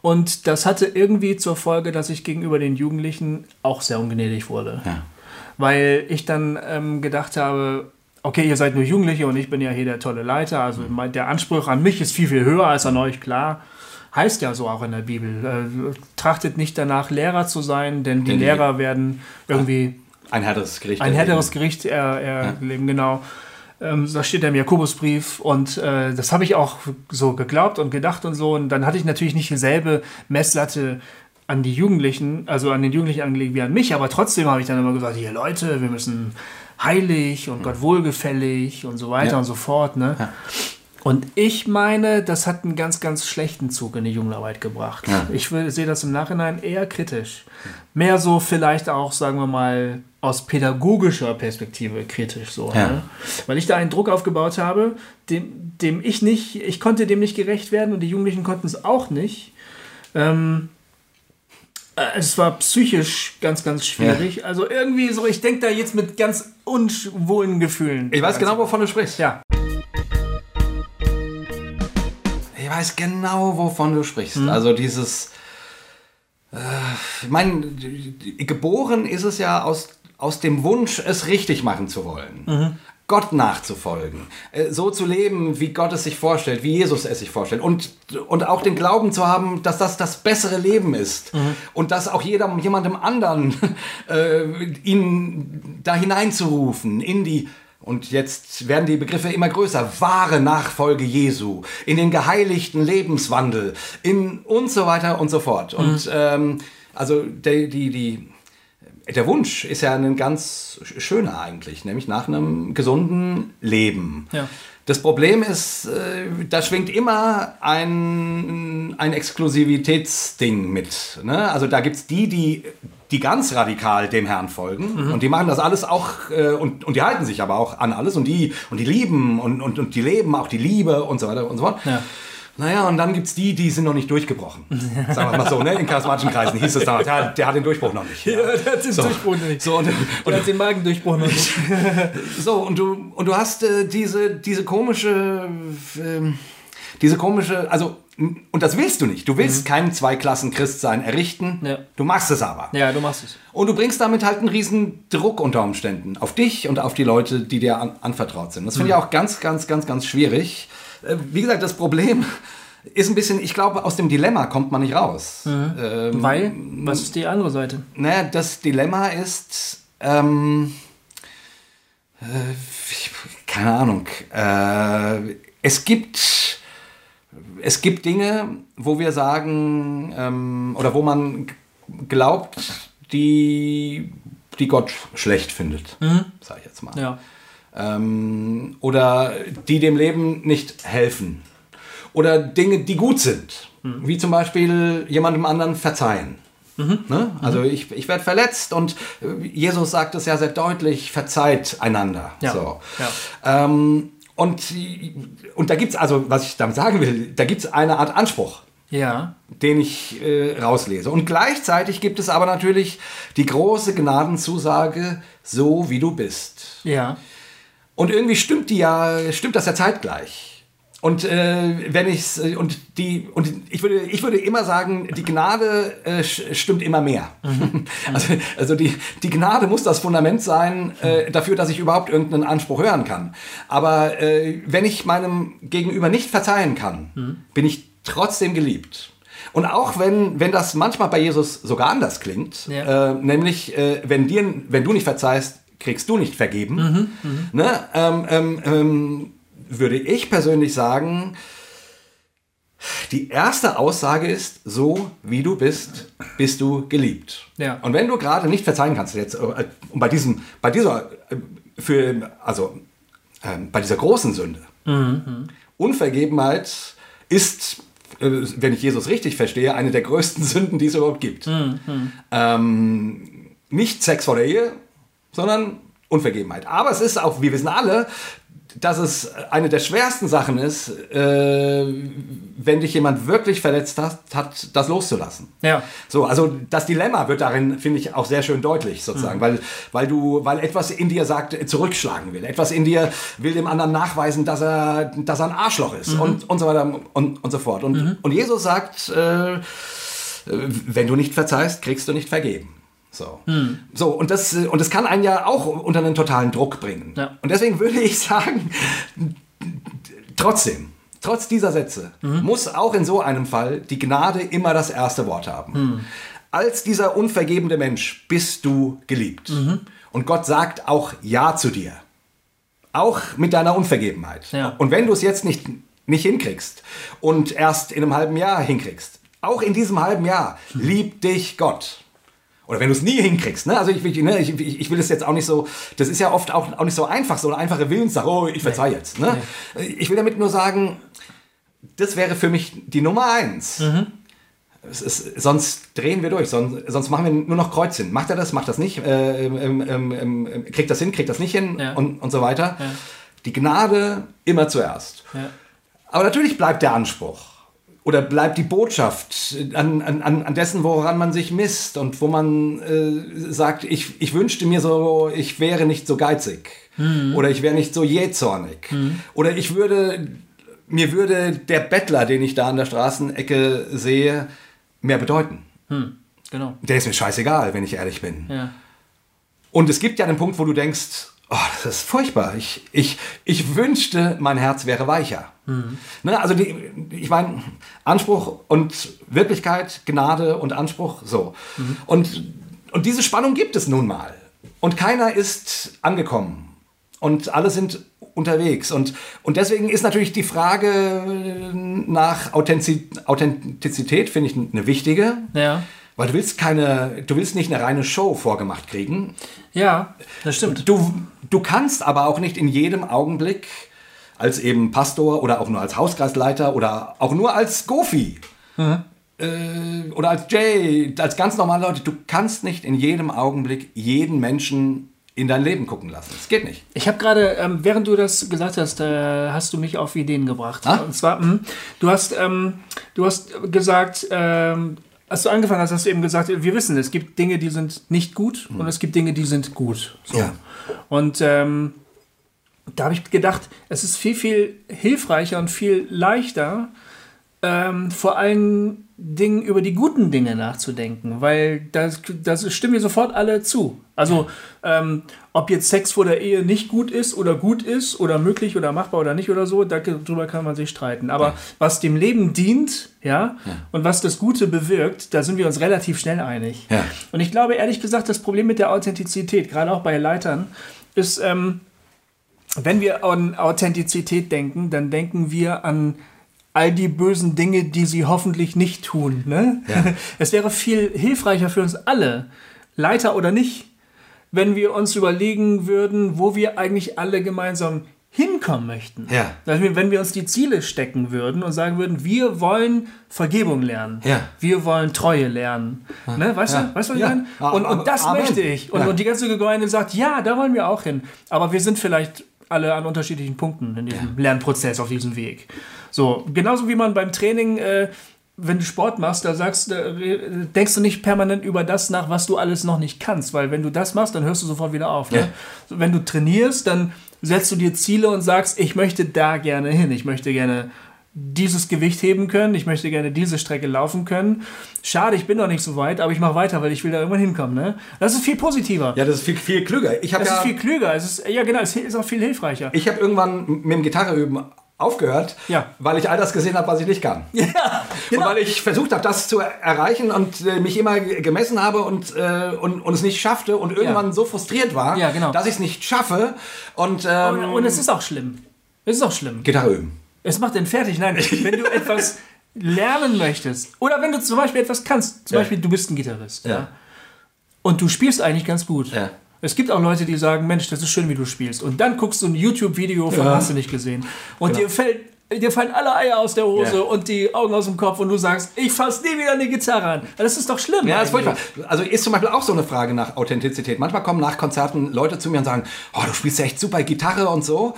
Und das hatte irgendwie zur Folge, dass ich gegenüber den Jugendlichen auch sehr ungnädig wurde. Ja. Weil ich dann ähm, gedacht habe, okay, ihr seid nur Jugendliche und ich bin ja hier der tolle Leiter. Also mein- der Anspruch an mich ist viel, viel höher als an euch, klar. Heißt ja so auch in der Bibel. Äh, trachtet nicht danach, Lehrer zu sein, denn die Denn die- Lehrer werden irgendwie Ein härteres Gericht. ein erleben. härteres Gericht er, erleben, genau. Ähm, das steht ja im Jakobusbrief und äh, das habe ich auch so geglaubt und gedacht und so. Und dann hatte ich natürlich nicht dieselbe Messlatte an die Jugendlichen, also an den Jugendlichen angelegt wie an mich, aber trotzdem habe ich dann immer gesagt, hier Leute, wir müssen heilig und Gott wohlgefällig und so weiter Ja. und so fort. Ne? Und ich meine, das hat einen ganz, ganz schlechten Zug in die Jugendarbeit gebracht. Ja. Ich sehe das im Nachhinein eher kritisch. Mehr so vielleicht auch, sagen wir mal, aus pädagogischer Perspektive kritisch so. Ja. Ne? Weil ich da einen Druck aufgebaut habe, dem, dem ich nicht, ich konnte dem nicht gerecht werden und die Jugendlichen konnten es auch nicht. Ähm, äh, es war psychisch ganz, ganz schwierig. Also irgendwie so, ich denke da jetzt mit ganz unwohlen Gefühlen. Ich weiß genau, wovon du sprichst. Ja. Weiß genau, wovon du sprichst. Mhm. Also dieses, äh, ich meine, geboren ist es ja aus, aus dem Wunsch, es richtig machen zu wollen. Mhm. Gott nachzufolgen, äh, so zu leben, wie Gott es sich vorstellt, wie Jesus es sich vorstellt und, und auch den Glauben zu haben, dass das das bessere Leben ist Mhm. und dass auch jeder, jemandem anderen *laughs* äh, ihn da hineinzurufen in die und jetzt werden die Begriffe immer größer. Wahre Nachfolge Jesu, in den geheiligten Lebenswandel, in und so weiter und so fort. Und ähm, also der, die, die, der Wunsch ist ja ein ganz schöner eigentlich, nämlich nach einem gesunden Leben. Ja. Das Problem ist, äh, da schwingt immer ein, ein Exklusivitätsding mit. Ne? Also da gibt es die, die, die ganz radikal dem Herrn folgen und die machen das alles auch äh, und, und die halten sich aber auch an alles und die, und die lieben und, und, und die leben auch die Liebe und so weiter und so fort. Ja. Naja, und dann gibt es die, die sind noch nicht durchgebrochen. *laughs* Sagen wir mal so, ne? in charismatischen Kreisen hieß es damals, der, der hat den Durchbruch noch nicht. *laughs* Ja, der hat den Durchbruch nicht. So, und, Der und, hat den Magendurchbruch noch nicht. *laughs* so, und du, und du hast äh, diese, diese komische, ähm, diese komische, also, und das willst du nicht. Du willst kein Zweiklassen-Christsein errichten. Ja. Du machst es aber. Ja, du machst es. Und du bringst damit halt einen riesen Druck unter Umständen auf dich und auf die Leute, die dir an, anvertraut sind. Das finde ich auch ganz, ganz, ganz, ganz schwierig. Äh, Wie gesagt, das Problem *laughs* ist ein bisschen, ich glaube, aus dem Dilemma kommt man nicht raus. Ähm, Weil, was ist die andere Seite? naja, das Dilemma ist, ähm, äh, keine Ahnung, äh, es gibt, es gibt Dinge, wo wir sagen, ähm, oder wo man glaubt, die, die Gott schlecht findet, sage ich jetzt mal. Ja. Ähm, oder die dem Leben nicht helfen. Oder Dinge, die gut sind. Wie zum Beispiel jemandem anderen verzeihen. Ne? Also ich, ich werde verletzt und äh, Jesus sagt es ja sehr deutlich, verzeiht einander. Ja. So. Ja. Ähm, und, und da gibt es, also was ich damit sagen will, da gibt es eine Art Anspruch. Ja. den ich äh, rauslese. Und gleichzeitig gibt es aber natürlich die große Gnadenzusage, so wie du bist. Ja. Und irgendwie stimmt die ja, stimmt das ja zeitgleich. Und äh, wenn ich's äh, und die und ich würde ich würde immer sagen, die Gnade äh, stimmt immer mehr. *laughs* Also, also die die Gnade muss das Fundament sein äh, dafür, dass ich überhaupt irgendeinen Anspruch hören kann. Aber äh, wenn ich meinem Gegenüber nicht verzeihen kann, bin ich trotzdem geliebt. Und auch wenn, wenn das manchmal bei Jesus sogar anders klingt, Ja. äh, nämlich äh, wenn, dir, wenn du nicht verzeihst, kriegst du nicht vergeben, ne? ähm, ähm, ähm, würde ich persönlich sagen, die erste Aussage ist, so wie du bist, bist du geliebt. Ja. Und wenn du gerade nicht verzeihen kannst, jetzt, äh, bei diesem, bei dieser, äh, für, also, ähm, bei dieser großen Sünde, Unvergebenheit ist, äh, wenn ich Jesus richtig verstehe, eine der größten *laughs* Sünden, die es überhaupt gibt. Ähm, nicht Sex vor der Ehe, sondern Unvergebenheit. Aber es ist auch, wir wissen alle, dass es eine der schwersten Sachen ist, äh, wenn dich jemand wirklich verletzt hat, hat, das loszulassen. Ja. So, also das Dilemma wird darin, finde ich, auch sehr schön deutlich, sozusagen, weil, weil du, weil etwas in dir sagt, zurückschlagen will. Etwas in dir will dem anderen nachweisen, dass er, dass er ein Arschloch ist und, und so weiter und, und so fort. Und, und Jesus sagt, äh, wenn du nicht verzeihst, kriegst du nicht vergeben. So. so und, das, äh, und das kann einen ja auch unter einen totalen Druck bringen. Ja. Und deswegen *laughs* würde ich sagen, trotzdem, trotz dieser Sätze, muss auch in so einem Fall die Gnade immer das erste Wort haben. Als dieser unvergebende Mensch bist du geliebt. Und Gott sagt auch Ja zu dir. Auch mit deiner Unvergebenheit. Ja. Und wenn du es jetzt nicht, nicht hinkriegst und erst in einem halben Jahr hinkriegst, auch in diesem halben Jahr liebt dich Gott. Oder wenn du es nie hinkriegst, ne? Also ich, will- ne, ich, ich, ich will es jetzt auch nicht so, das ist ja oft auch, auch nicht so einfach, so eine einfache Willenssache, oh, ich verzeih jetzt. Ne? Ich will damit nur sagen, das wäre für mich die Nummer eins. Es ist, sonst drehen wir durch, sonst, sonst machen wir nur noch Kreuzchen. Macht er das, macht das nicht, äh, ähm, ähm, ähm, kriegt das hin, kriegt das nicht hin Ja. und, und so weiter. Die Gnade immer zuerst. Ja. Aber natürlich bleibt der Anspruch oder bleibt die Botschaft an, an, an dessen, woran man sich misst und wo man äh, sagt, ich, ich wünschte mir so, ich wäre nicht so geizig oder ich wäre nicht so jähzornig oder ich würde, mir würde der Bettler, den ich da an der Straßenecke sehe, mehr bedeuten. Genau. Der ist mir scheißegal, wenn ich ehrlich bin. Ja. Und es gibt ja einen Punkt, wo du denkst, oh, das ist furchtbar. Ich, ich, ich wünschte, mein Herz wäre weicher. Ne, also die, ich meine, Anspruch und Wirklichkeit, Gnade und Anspruch, so. Und, und diese Spannung gibt es nun mal. Und keiner ist angekommen. Und alle sind unterwegs. Und, und deswegen ist natürlich die Frage nach Authentiz Authentizität, finde ich, eine wichtige. Ja. Weil du willst keine, du willst nicht eine reine Show vorgemacht kriegen. Ja, das stimmt. Du, du kannst aber auch nicht in jedem Augenblick als eben Pastor oder auch nur als Hauskreisleiter oder auch nur als Gofi äh, oder als Jay, als ganz normale Leute, du kannst nicht in jedem Augenblick jeden Menschen in dein Leben gucken lassen. Das geht nicht. Ich habe gerade, ähm, während du das gesagt hast, äh, hast du mich auf Ideen gebracht. Ah? Und zwar, mh, du hast, ähm, du hast gesagt, ähm, als du angefangen hast, hast du eben gesagt, wir wissen, es gibt Dinge, die sind nicht gut und es gibt Dinge, die sind gut. So. Ja. Und ähm, da habe ich gedacht, es ist viel, viel hilfreicher und viel leichter, ähm, vor allen Dingen über die guten Dinge nachzudenken, weil das, das stimmen mir sofort alle zu. Also ähm, ob jetzt Sex vor der Ehe nicht gut ist oder gut ist oder möglich oder machbar oder nicht oder so, darüber kann man sich streiten. Aber was dem Leben dient, ja, und was das Gute bewirkt, da sind wir uns relativ schnell einig. Ja. Und ich glaube ehrlich gesagt, das Problem mit der Authentizität, gerade auch bei Leitern, ist, ähm, wenn wir an Authentizität denken, dann denken wir an all die bösen Dinge, die sie hoffentlich nicht tun. Ne? *laughs* Es wäre viel hilfreicher für uns alle, Leiter oder nicht, wenn wir uns überlegen würden, wo wir eigentlich alle gemeinsam hinkommen möchten. Ja. Wenn wir uns die Ziele stecken würden und sagen würden, wir wollen Vergebung lernen, Ja. wir wollen Treue lernen. Ne? Weißt Ja. du, weißt du, was ich Ja. meine? Und, und das Amen. möchte ich. Und, Ja. und die ganze Gemeinde sagt, ja, da wollen wir auch hin. Aber wir sind vielleicht alle an unterschiedlichen Punkten in diesem Lernprozess auf diesem Weg. So, genauso wie man beim Training äh, wenn du Sport machst, da sagst, da re- denkst du nicht permanent über das nach, was du alles noch nicht kannst, weil wenn du das machst, dann hörst du sofort wieder auf. Ja. Ne? So, Wenn du trainierst, dann setzt du dir Ziele und sagst, ich möchte da gerne hin, ich möchte gerne dieses Gewicht heben können, ich möchte gerne diese Strecke laufen können. Schade, ich bin noch nicht so weit, aber ich mache weiter, weil ich will da irgendwann hinkommen. Ne? Das ist viel positiver. Ja, das ist viel, viel klüger. Ich habe Es ja, ist viel klüger, es ist, ja genau, es ist auch viel hilfreicher. ich habe irgendwann mit dem Gitarreüben aufgehört, Ja. weil ich all das gesehen habe, was ich nicht kann. *laughs* Ja, Und weil ich versucht habe, das zu erreichen und äh, mich immer gemessen habe und, äh, und, und es nicht schaffte und irgendwann Ja. so frustriert war, Ja, genau. dass ich es nicht schaffe. Und, ähm, Und, und es ist auch schlimm. Es ist auch schlimm. Gitarre üben. Es macht den fertig. Nein, *laughs* wenn du etwas lernen möchtest oder wenn du zum Beispiel etwas kannst, zum Ja. Beispiel du bist ein Gitarrist Ja. und du spielst eigentlich ganz gut. Ja. Es gibt auch Leute, die sagen, Mensch, das ist schön, wie du spielst. Und dann guckst du ein YouTube-Video von hast du nicht gesehen. Und Genau. dir fällt dir fallen alle Eier aus der Hose Ja. und die Augen aus dem Kopf und du sagst, ich fass nie wieder eine Gitarre an. Das ist doch schlimm. Ja, das ist furchtbar. Also ist zum Beispiel auch so eine Frage nach Authentizität. Manchmal kommen nach Konzerten Leute zu mir und sagen, oh, du spielst ja echt super Gitarre und so.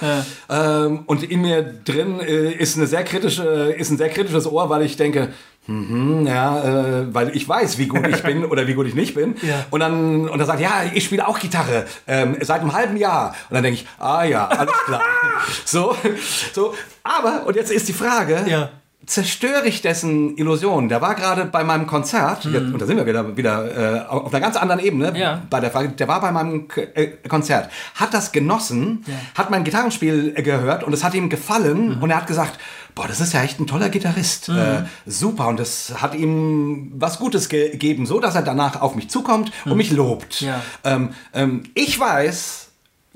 Ähm, und in mir drin äh, ist, eine sehr kritische, ist ein sehr kritisches Ohr, weil ich denke, mhm, ja, äh, weil ich weiß, wie gut ich *laughs* bin oder wie gut ich nicht bin. Ja. Und dann und dann sagt, ja, ich spiele auch Gitarre ähm, seit einem halben Jahr. Und dann denke ich, ah ja, alles klar. *laughs* so, so. Aber und jetzt ist die Frage. Ja. Zerstöre ich dessen Illusion? Der war gerade bei meinem Konzert, jetzt, und da sind wir wieder, wieder äh, auf einer ganz anderen Ebene, Mhm. Ja. bei der Frage, der war bei meinem K äh, Konzert, hat das genossen, hat mein Gitarrenspiel äh, gehört und es hat ihm gefallen Mhm. und er hat gesagt, boah, das ist ja echt ein toller Gitarrist, äh, super und das hat ihm was Gutes ge gegeben, so dass er danach auf mich zukommt und mich lobt. Mhm. Ja. Ähm, ähm, ich weiß,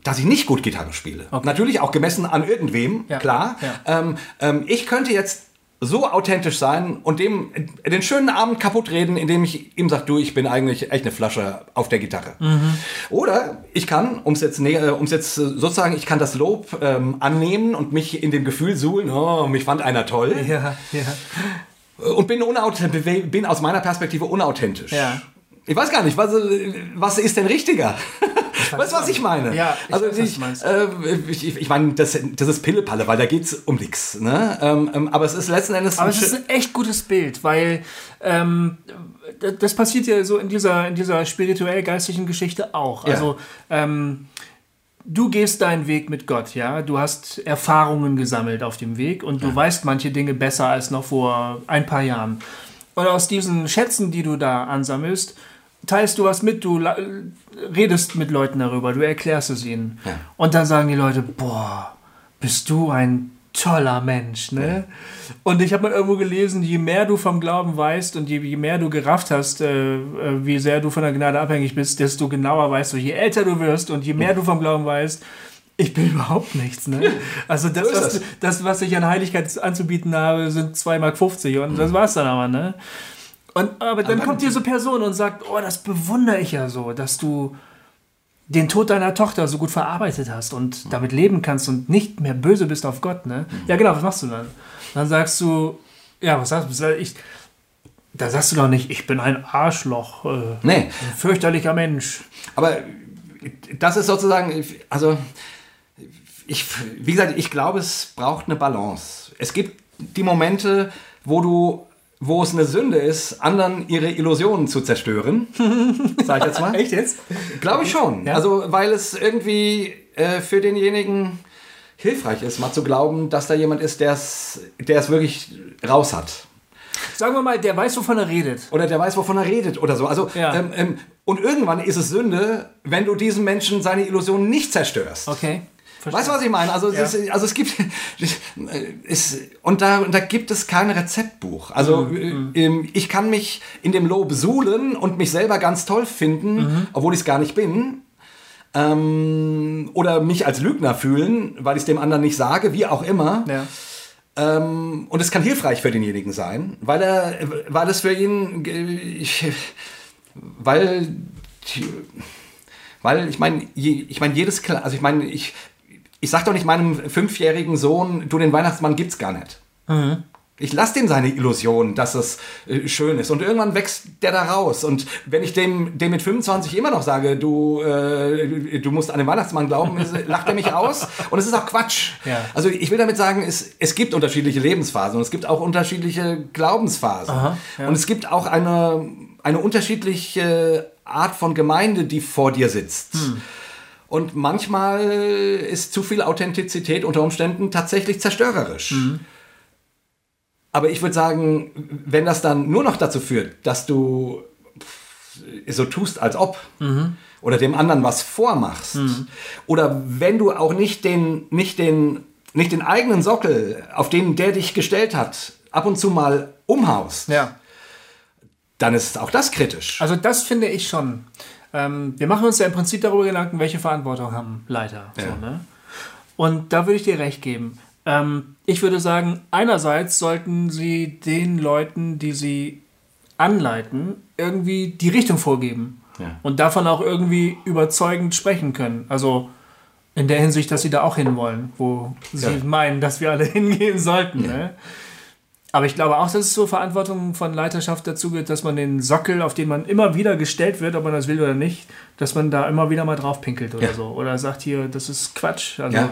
dass ich nicht gut Gitarre spiele. Natürlich auch gemessen an irgendwem, Ja. klar. Ja. Ähm, ähm, ich könnte jetzt so authentisch sein und dem den schönen Abend kaputt reden, indem ich ihm sage, du, ich bin eigentlich echt eine Flasche auf der Gitarre. Oder ich kann, um es jetzt, äh, um's jetzt äh, sozusagen, ich kann das Lob ähm, annehmen und mich in dem Gefühl suhlen, oh, mich fand einer toll Ja, ja. und bin, bin aus meiner Perspektive unauthentisch. Ja. Ich weiß gar nicht, was, äh, was ist denn richtiger? *laughs* Weißt du, was ich meine? Ja, ich also weiß, ich, äh, ich, ich, meine, das, das ist Pillepalle, weil da geht es um nichts. Ne? Ähm, ähm, aber es ist letzten Endes... Aber ein es ist ein echt gutes Bild, weil ähm, das passiert ja so in dieser, in dieser spirituell-geistlichen Geschichte auch. Ja. Also ähm, du gehst deinen Weg mit Gott, ja. Du hast Erfahrungen gesammelt auf dem Weg und du weißt manche Dinge besser als noch vor ein paar Jahren. Und aus diesen Schätzen, die du da ansammelst, teilst du was mit, du redest mit Leuten darüber, du erklärst es ihnen. Ja. Und dann sagen die Leute, boah, bist du ein toller Mensch, ne? Und ich habe mal irgendwo gelesen, je mehr du vom Glauben weißt und je, je mehr du gerafft hast, äh, äh, wie sehr du von der Gnade abhängig bist, desto genauer weißt du, je älter du wirst und je mehr du vom Glauben weißt, ich bin *laughs* überhaupt nichts, ne? *laughs* Also das, So was, das. was ich an Heiligkeit anzubieten habe, sind 2,50 Mark und das war's dann aber, ne? Und, aber dann Aber- kommt diese Person und sagt, oh, das bewundere ich ja so, dass du den Tod deiner Tochter so gut verarbeitet hast und damit leben kannst und nicht mehr böse bist auf Gott, ne? Ja, genau, was machst du dann? Dann sagst du, ja, was sagst du? Ich, da sagst du doch nicht, ich bin ein Arschloch, äh, Nee, ein fürchterlicher Mensch. aber das ist sozusagen, also ich, wie gesagt, ich glaube, es braucht eine Balance. Es gibt die Momente, wo du, wo es eine Sünde ist, anderen ihre Illusionen zu zerstören. *laughs* Sag ich jetzt mal. Echt jetzt? Glaube ich schon. Ja. Also, weil es irgendwie äh, für denjenigen hilfreich ist, mal zu glauben, dass da jemand ist, der es wirklich raus hat. Sagen wir mal, der weiß, wovon er redet. Oder der weiß, wovon er redet oder so. Also, Ja. ähm, ähm, und irgendwann ist es Sünde, wenn du diesem Menschen seine Illusionen nicht zerstörst. Okay. Weißt du, was ich meine? Also, Ja. es, ist, also es gibt *laughs* es, und da, und da gibt es kein Rezeptbuch. Also Mhm, äh, ähm, ich kann mich in dem Lob suhlen und mich selber ganz toll finden, Mhm. obwohl ich es gar nicht bin. Ähm, oder mich als Lügner fühlen, weil ich es dem anderen nicht sage, wie auch immer. Ja. Ähm, und es kann hilfreich für denjenigen sein, weil er, weil es für ihn, äh, ich, weil, weil ich meine, ich meine jedes, also ich meine, ich, ich sag doch nicht meinem fünfjährigen Sohn, du den Weihnachtsmann gibt's gar nicht. Ich lasse dem seine Illusion, dass es äh, schön ist. Und irgendwann wächst der da raus. Und wenn ich dem, dem mit 25 immer noch sage, du, äh, du musst an den Weihnachtsmann glauben, lacht er mich aus. Und es ist auch Quatsch. Ja. Also ich will damit sagen, es, es gibt unterschiedliche Lebensphasen und es gibt auch unterschiedliche Glaubensphasen. Aha, ja. Und es gibt auch eine, eine unterschiedliche Art von Gemeinde, die vor dir sitzt. Hm. Und manchmal ist zu viel Authentizität unter Umständen tatsächlich zerstörerisch. Hm. Aber ich würde sagen, wenn das dann nur noch dazu führt, dass du so tust, als ob, oder dem anderen was vormachst, oder wenn du auch nicht den, nicht, den, nicht den eigenen Sockel, auf den der dich gestellt hat, ab und zu mal umhaust, Ja. dann ist auch das kritisch. Also das finde ich schon. Ähm, wir machen uns ja im Prinzip darüber Gedanken, welche Verantwortung haben Leiter. Ja. So, ne? Und da würde ich dir recht geben. Ähm, ich würde sagen, einerseits sollten sie den Leuten, die sie anleiten, irgendwie die Richtung vorgeben. Ja. Und davon auch irgendwie überzeugend sprechen können. Also in der Hinsicht, dass sie da auch hinwollen, wo sie Ja. meinen, dass wir alle *laughs* hingehen sollten. Ne? Aber ich glaube auch, dass es zur Verantwortung von Leiterschaft dazu gehört, dass man den Sockel, auf den man immer wieder gestellt wird, ob man das will oder nicht, dass man da immer wieder mal drauf pinkelt oder Ja. so. Oder sagt hier, das ist Quatsch. Also Ja.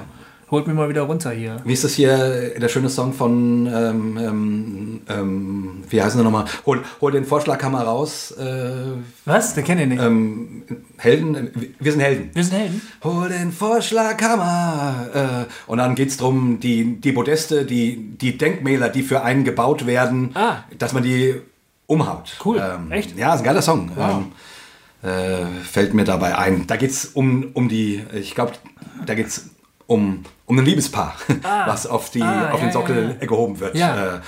Holt mir mal wieder runter hier. Wie ist das hier, der schöne Song von, ähm, ähm, ähm, wie heißen sie nochmal? Hol, hol den Vorschlaghammer raus. Äh, Was? Der kennt ihr nicht. ähm, Helden, äh, wir sind Helden. wir sind Helden. Hol den Vorschlaghammer. Äh, und dann geht es darum, die, die Podeste, die, die Denkmäler, die für einen gebaut werden, Ah. dass man die umhaut. Cool. Ähm, Echt? Ja, ist ein geiler Song. Wow. Ähm, äh, fällt mir dabei ein. Da geht es um, um die, ich glaube, da geht es um, um ein Liebespaar, *laughs* was auf, die, Ah, auf ja, den Sockel ja, gehoben wird. Äh,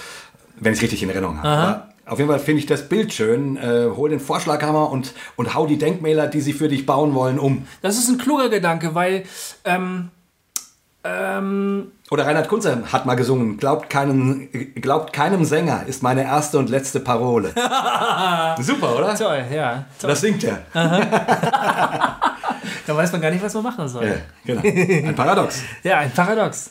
wenn ich es richtig in Erinnerung habe. Auf jeden Fall finde ich das Bild schön. Äh, hol den Vorschlaghammer und, und hau die Denkmäler, die sie für dich bauen wollen, um. Das ist ein kluger Gedanke, weil ähm, ähm, Oder Reinhard Kunze hat mal gesungen, glaubt, keinen, glaubt keinem Sänger ist meine erste und letzte Parole. *laughs* Super, oder? toll, ja. Toll. Das singt er. *laughs* Da weiß man gar nicht, was man machen soll. Ja, genau. Ein Paradox. Ja, ein Paradox.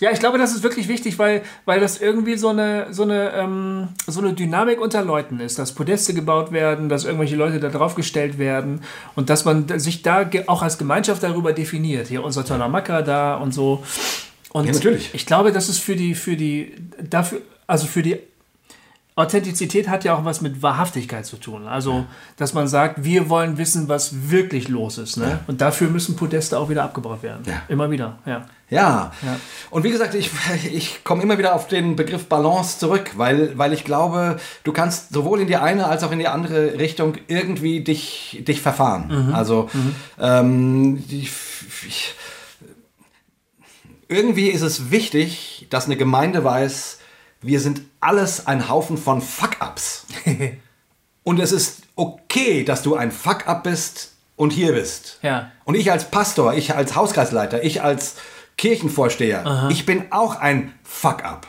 Ja, ich glaube, das ist wirklich wichtig, weil, weil das irgendwie so eine, so, eine, ähm, so eine Dynamik unter Leuten ist, dass Podeste gebaut werden, dass irgendwelche Leute da drauf gestellt werden und dass man sich da auch als Gemeinschaft darüber definiert. Hier unser toller Macker da und so. Und Ja, natürlich. ich glaube, das ist für die, für die, dafür, also für die Authentizität hat ja auch was mit Wahrhaftigkeit zu tun. Also, dass man sagt, wir wollen wissen, was wirklich los ist. Ne? Und dafür müssen Podeste auch wieder abgebaut werden. Ja. Immer wieder, ja. Ja. Ja. Und wie gesagt, ich, *laughs* ich komme immer wieder auf den Begriff Balance zurück, weil, weil ich glaube, du kannst sowohl in die eine als auch in die andere Richtung irgendwie dich, dich verfahren. Also Ähm, ich, ich, irgendwie ist es wichtig, dass eine Gemeinde weiß, wir sind alles ein Haufen von Fuck-Ups. *laughs* Und es ist okay, dass du ein Fuck-Up bist und hier bist. Ja. Und ich als Pastor, ich als Hauskreisleiter, ich als Kirchenvorsteher, ich bin auch ein Fuck-Up.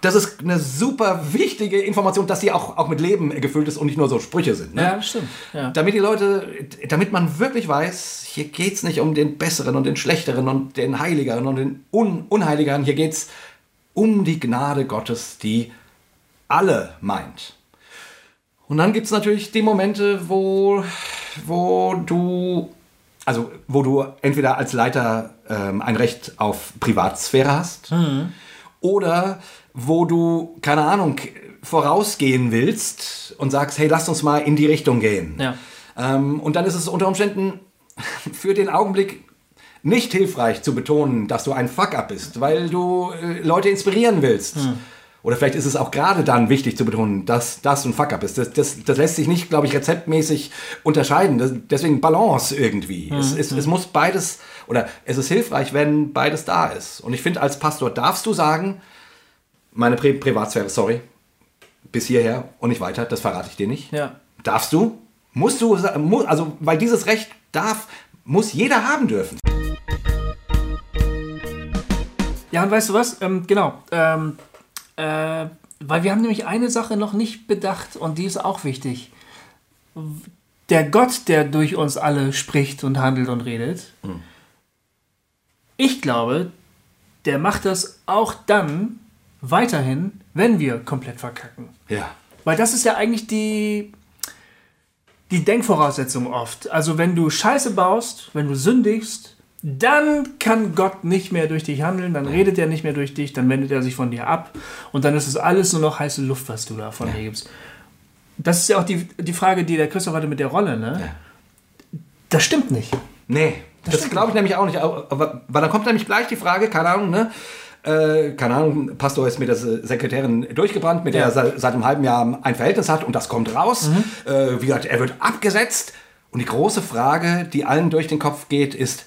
Das ist eine super wichtige Information, dass sie auch, auch mit Leben gefüllt ist und nicht nur so Sprüche sind. Ne? Ja, stimmt. Ja. Damit die Leute, damit man wirklich weiß, hier geht es nicht um den Besseren und den Schlechteren und den Heiligeren und den Un Unheiligeren. Hier geht es um die Gnade Gottes, die alle meint. Und dann gibt es natürlich die Momente, wo, wo du, also wo du entweder als Leiter ähm, ein Recht auf Privatsphäre hast oder wo du, keine Ahnung, vorausgehen willst und sagst, hey, lass uns mal in die Richtung gehen. Ja. Ähm, und dann ist es unter Umständen *laughs* für den Augenblick nicht hilfreich zu betonen, dass du ein Fuck-up bist, weil du äh, Leute inspirieren willst. Oder vielleicht ist es auch gerade dann wichtig zu betonen, dass das ein Fuck-up ist. Das, das, das lässt sich nicht, glaube ich, rezeptmäßig unterscheiden. Das, deswegen Balance irgendwie. Es, es, es muss beides, oder es ist hilfreich, wenn beides da ist. Und ich finde, als Pastor darfst du sagen, meine Pri Privatsphäre, sorry, bis hierher und nicht weiter, das verrate ich dir nicht. Ja. Darfst du? Musst du, also, weil dieses Recht darf, muss jeder haben dürfen. Ja, und weißt du was? Ähm, genau. Ähm, äh, weil wir haben nämlich eine Sache noch nicht bedacht und die ist auch wichtig. Der Gott, der durch uns alle spricht und handelt und redet, ich glaube, der macht das auch dann, weiterhin, wenn wir komplett verkacken. Ja. Weil das ist ja eigentlich die, die Denkvoraussetzung oft. Also wenn du Scheiße baust, wenn du sündigst, dann kann Gott nicht mehr durch dich handeln, dann redet er nicht mehr durch dich, dann wendet er sich von dir ab und dann ist es alles nur noch heiße Luft, was du da von dir gibst. Das ist ja auch die, die Frage, die der Christoph hatte mit der Rolle, ne? Ja. Das stimmt nicht. Nee, das, stimmt glaube ich nämlich auch nicht. Aber, weil dann kommt nämlich gleich die Frage, keine Ahnung, ne? Äh, keine Ahnung, Pastor ist mit der Sekretärin durchgebrannt, mit der Ja. er seit, einem halben Jahr ein Verhältnis hat und das kommt raus. Äh, wie gesagt, er wird abgesetzt. Und die große Frage, die allen durch den Kopf geht, ist,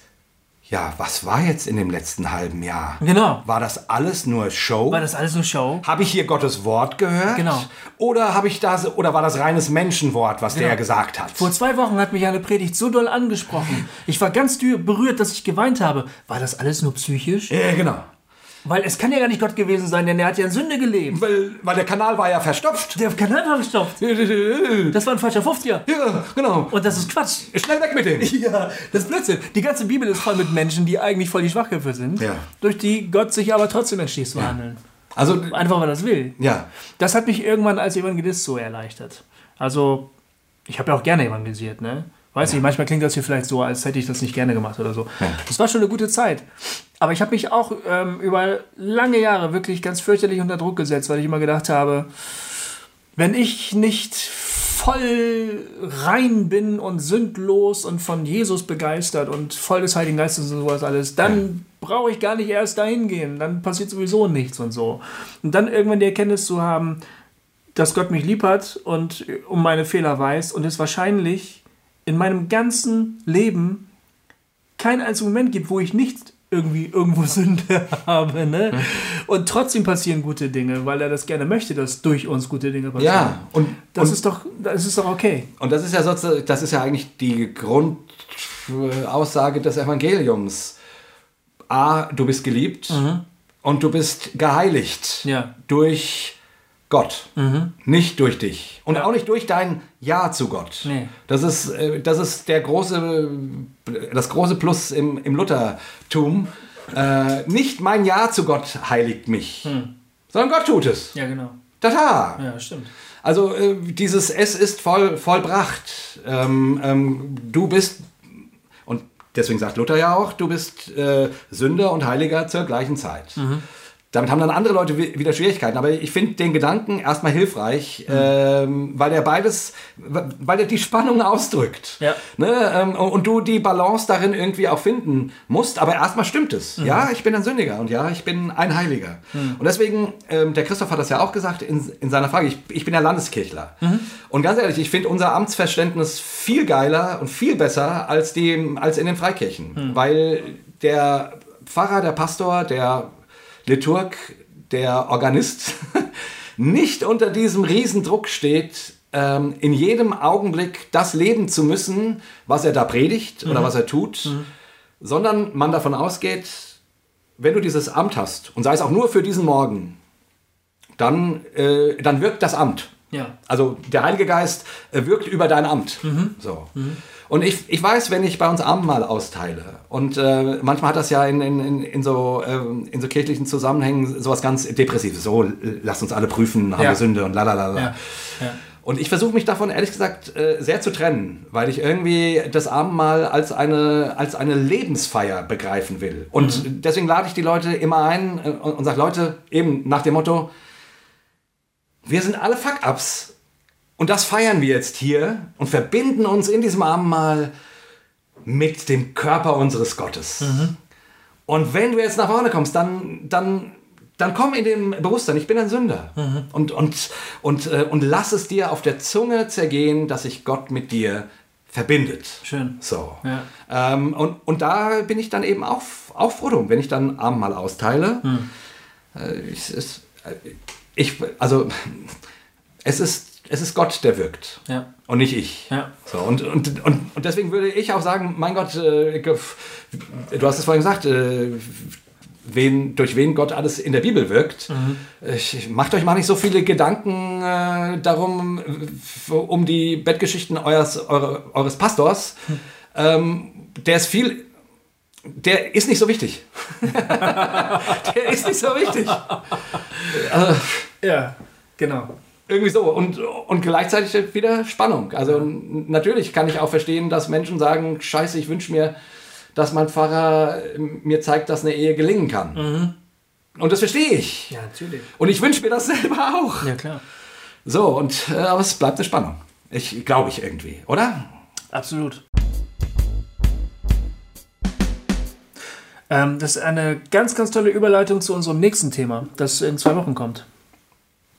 ja, was war jetzt in dem letzten halben Jahr? Genau. War das alles nur Show? War das alles nur Show? Habe ich hier Gottes Wort gehört? Genau. Oder habe ich das oder war das reines Menschenwort, was der gesagt hat? Vor zwei Wochen hat mich eine Predigt so doll angesprochen. Ich war ganz berührt, dass ich geweint habe. War das alles nur psychisch? Ja, genau. Weil es kann ja gar nicht Gott gewesen sein, denn er hat ja in Sünde gelebt. Weil, weil der Kanal war ja verstopft. Der Kanal war gestopft. *laughs* Das war ein falscher 50er. Ja, genau. Und das ist Quatsch. Schnell weg mit dem. *laughs* Ja, das ist Blödsinn. Die ganze Bibel ist voll mit Menschen, die eigentlich voll die Schwachköpfe sind, Ja. durch die Gott sich aber trotzdem entschließt zu handeln. Also, Einfach, weil er das will. ja. Das hat mich irgendwann als Evangelist so erleichtert. Also, ich habe ja auch gerne evangelisiert, ne? Weiß nicht, manchmal klingt das hier vielleicht so, als hätte ich das nicht gerne gemacht oder so. Das war schon eine gute Zeit. Aber ich habe mich auch ähm, über lange Jahre wirklich ganz fürchterlich unter Druck gesetzt, weil ich immer gedacht habe, wenn ich nicht voll rein bin und sündlos und von Jesus begeistert und voll des Heiligen Geistes und sowas alles, dann brauche ich gar nicht erst dahin gehen. Dann passiert sowieso nichts und so. Und dann irgendwann die Erkenntnis zu haben, dass Gott mich lieb hat und um meine Fehler weiß und es wahrscheinlich in meinem ganzen Leben keinen einzigen Moment gibt, wo ich nicht irgendwie irgendwo *laughs* Sünde habe. Ne? Und trotzdem passieren gute Dinge, weil er das gerne möchte, dass durch uns gute Dinge passieren. Ja, und, Das, und, ist doch, das ist doch okay. und das ist ja sozusagen, das ist ja eigentlich die Grundaussage des Evangeliums. A, du bist geliebt und du bist geheiligt Ja. durch Gott, nicht durch dich und auch nicht durch dein Ja zu Gott. Nee. Das ist, äh, das ist der große, das große Plus im, im Luthertum. Äh, nicht mein Ja zu Gott heiligt mich, sondern Gott tut es. Ja, genau. Tata! Ja, stimmt. Also äh, dieses Es ist voll, vollbracht. Ähm, ähm, du bist, und deswegen sagt Luther ja auch, du bist äh, Sünder und Heiliger zur gleichen Zeit. Damit haben dann andere Leute wi- wieder Schwierigkeiten. Aber ich finde den Gedanken erstmal hilfreich, ähm, weil er beides, weil er die Spannung ausdrückt. Ja. Ne? Ähm, und du die Balance darin irgendwie auch finden musst. Aber erstmal stimmt es. Ja, ich bin ein Sündiger und ja, ich bin ein Heiliger. Und deswegen, ähm, der Christoph hat das ja auch gesagt in, in seiner Frage, ich, ich bin ja Landeskirchler. Und ganz ehrlich, ich finde unser Amtsverständnis viel geiler und viel besser als, die, als in den Freikirchen. Weil der Pfarrer, der Pastor, der Liturg, der Organist *laughs* nicht unter diesem Riesendruck steht, ähm, in jedem Augenblick das leben zu müssen, was er da predigt oder was er tut, sondern man davon ausgeht, wenn du dieses Amt hast, und sei es auch nur für diesen Morgen, dann, äh, dann wirkt das Amt. Ja. Also der Heilige Geist äh, wirkt über dein Amt. So. Und ich, ich weiß, wenn ich bei uns Abendmahl austeile, und äh, manchmal hat das ja in, in, in, so, ähm, in so kirchlichen Zusammenhängen sowas ganz Depressives. So, lasst uns alle prüfen, haben Ja. wir Sünde und lalala. Ja. Ja. Und ich versuche mich davon ehrlich gesagt äh, sehr zu trennen, weil ich irgendwie das Abendmahl als eine, als eine Lebensfeier begreifen will. Und deswegen lade ich die Leute immer ein äh, und, und sage, Leute, eben nach dem Motto, wir sind alle Fuck-Ups und das feiern wir jetzt hier und verbinden uns in diesem Abendmahl mit dem Körper unseres Gottes. Und wenn du jetzt nach vorne kommst, dann, dann, dann komm in dem Bewusstsein, ich bin ein Sünder. Und, und, und, äh, und lass es dir auf der Zunge zergehen, dass sich Gott mit dir verbindet. Schön. So. Ja. Ähm, und, und da bin ich dann eben auch, auch froh drum, wenn ich dann Abendmahl austeile. Äh, ich, es, äh, ich, also, *laughs* es ist, es ist Gott, der wirkt. Ja. Und nicht ich. Ja. So, und, und, und, und deswegen würde ich auch sagen, mein Gott, äh, du hast es vorhin gesagt, äh, wen, durch wen Gott alles in der Bibel wirkt. Ich, macht euch mal nicht so viele Gedanken äh, darum, um die Bettgeschichten eures, eure, eures Pastors. Ähm, der ist viel der ist nicht so wichtig. *laughs* der ist nicht so wichtig. Also, Ja, genau. Irgendwie so. Und, und gleichzeitig wieder Spannung. Also natürlich kann ich auch verstehen, dass Menschen sagen, scheiße, ich wünsche mir, dass mein Pfarrer mir zeigt, dass eine Ehe gelingen kann. Und das verstehe ich. Ja, natürlich. Und ich wünsche mir das selber auch. Ja, klar. So, und äh, aber es bleibt eine Spannung. Ich glaube ich irgendwie, oder? Absolut. Ähm, das ist eine ganz, ganz tolle Überleitung zu unserem nächsten Thema, das in zwei Wochen kommt.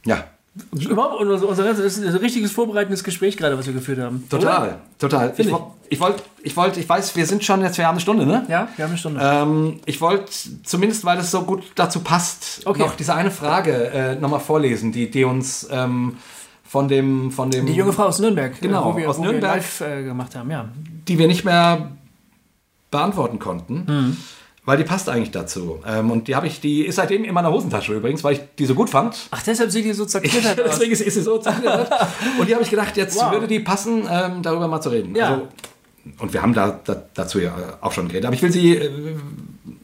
Ja. Überhaupt, unser, unser ganzes, das ist ein richtiges vorbereitendes Gespräch gerade, was wir geführt haben. Total, Oder? total. Ich, wo- ich wollte, ich wollte, ich weiß, wir sind schon jetzt, wir haben eine Stunde, ne? Ja, wir haben eine Stunde. Ähm, ich wollte zumindest, weil es so gut dazu passt, Okay. noch diese eine Frage äh, nochmal vorlesen, die, die uns ähm, von dem, von dem, Die junge Frau aus Nürnberg, Genau, äh, wo wir, aus wo Nürnberg. wir live äh, gemacht haben, ja. die wir nicht mehr beantworten konnten. Mhm. Weil die passt eigentlich dazu. Ähm, und die habe ich, die ist seitdem in meiner Hosentasche übrigens, weil ich die so gut fand. Ach, deshalb sieht die so zerknittert *laughs* aus. Deswegen ist, sie so zerknittert. Und die habe ich gedacht, jetzt Wow. würde die passen, ähm, darüber mal zu reden. Ja. Also, und wir haben da, da, dazu ja auch schon geredet. Aber ich will sie, äh,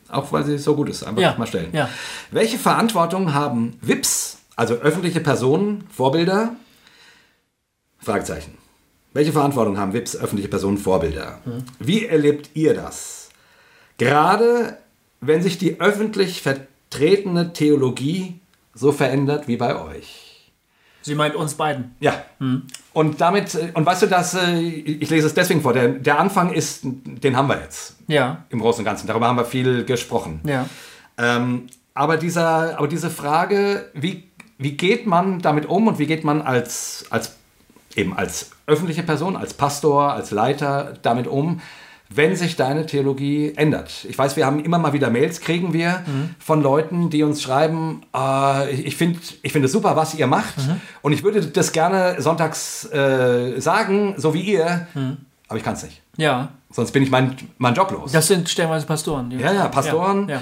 auch weil sie so gut ist, einfach Ja. mal stellen. Ja. Welche Verantwortung haben WIPs, also öffentliche Personen, Vorbilder? Fragezeichen. Welche Verantwortung haben WIPs, öffentliche Personen, Vorbilder? Hm. Wie erlebt ihr das? Gerade wenn sich die öffentlich vertretene Theologie so verändert wie bei euch. Sie meint uns beiden. Ja. Und damit, äh, und weißt du, dass, äh, ich lese es deswegen vor, der, der Anfang ist, den haben wir jetzt Ja, im Großen und Ganzen. Darüber haben wir viel gesprochen. ja. Ähm, aber, dieser, aber diese Frage, wie, wie geht man damit um und wie geht man als, als, eben als öffentliche Person, als Pastor, als Leiter damit um, wenn sich deine Theologie ändert? Ich weiß, wir haben immer mal wieder Mails, kriegen wir von Leuten, die uns schreiben, äh, ich finde ich find es super, was ihr macht und ich würde das gerne sonntags äh, sagen, so wie ihr, aber ich kann es nicht. Ja, Sonst bin ich mein, mein Job los. das sind stellenweise Pastoren. die- Ja, ja, Pastoren, Ja,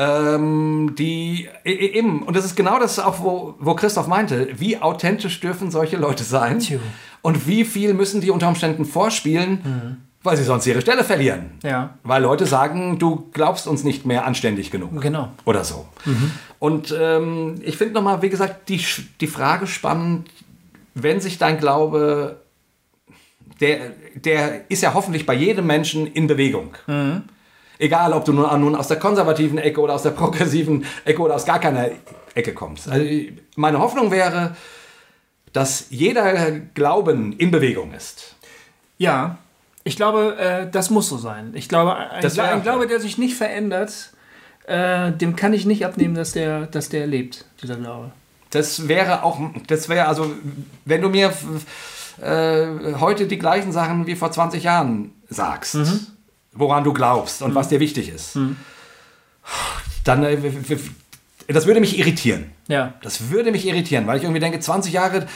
Ähm, die e- e- eben, und das ist genau das auch, wo, wo Christoph meinte, wie authentisch dürfen solche Leute sein Tju. und wie viel müssen die unter Umständen vorspielen, weil sie sonst ihre Stelle verlieren. Ja. Weil Leute sagen, du glaubst uns nicht mehr anständig genug. Genau. Oder so. Und ähm, ich finde nochmal, wie gesagt, die, die Frage spannend, wenn sich dein Glaube, der, der ist ja hoffentlich bei jedem Menschen in Bewegung. Egal, ob du nun, nun aus der konservativen Ecke oder aus der progressiven Ecke oder aus gar keiner Ecke kommst. Also meine Hoffnung wäre, dass jeder Glauben in Bewegung ist. Ja, ich glaube, äh, das muss so sein. Ich glaube, ein, Das ein Glaube, der sich nicht verändert, äh, dem kann ich nicht abnehmen, dass der, dass der lebt, dieser Glaube. Das wäre auch, das wäre also, wenn du mir äh, heute die gleichen Sachen wie vor 20 Jahren sagst, woran du glaubst und was dir wichtig ist, dann, äh, das würde mich irritieren. Ja. Das würde mich irritieren, weil ich irgendwie denke, 20 Jahre,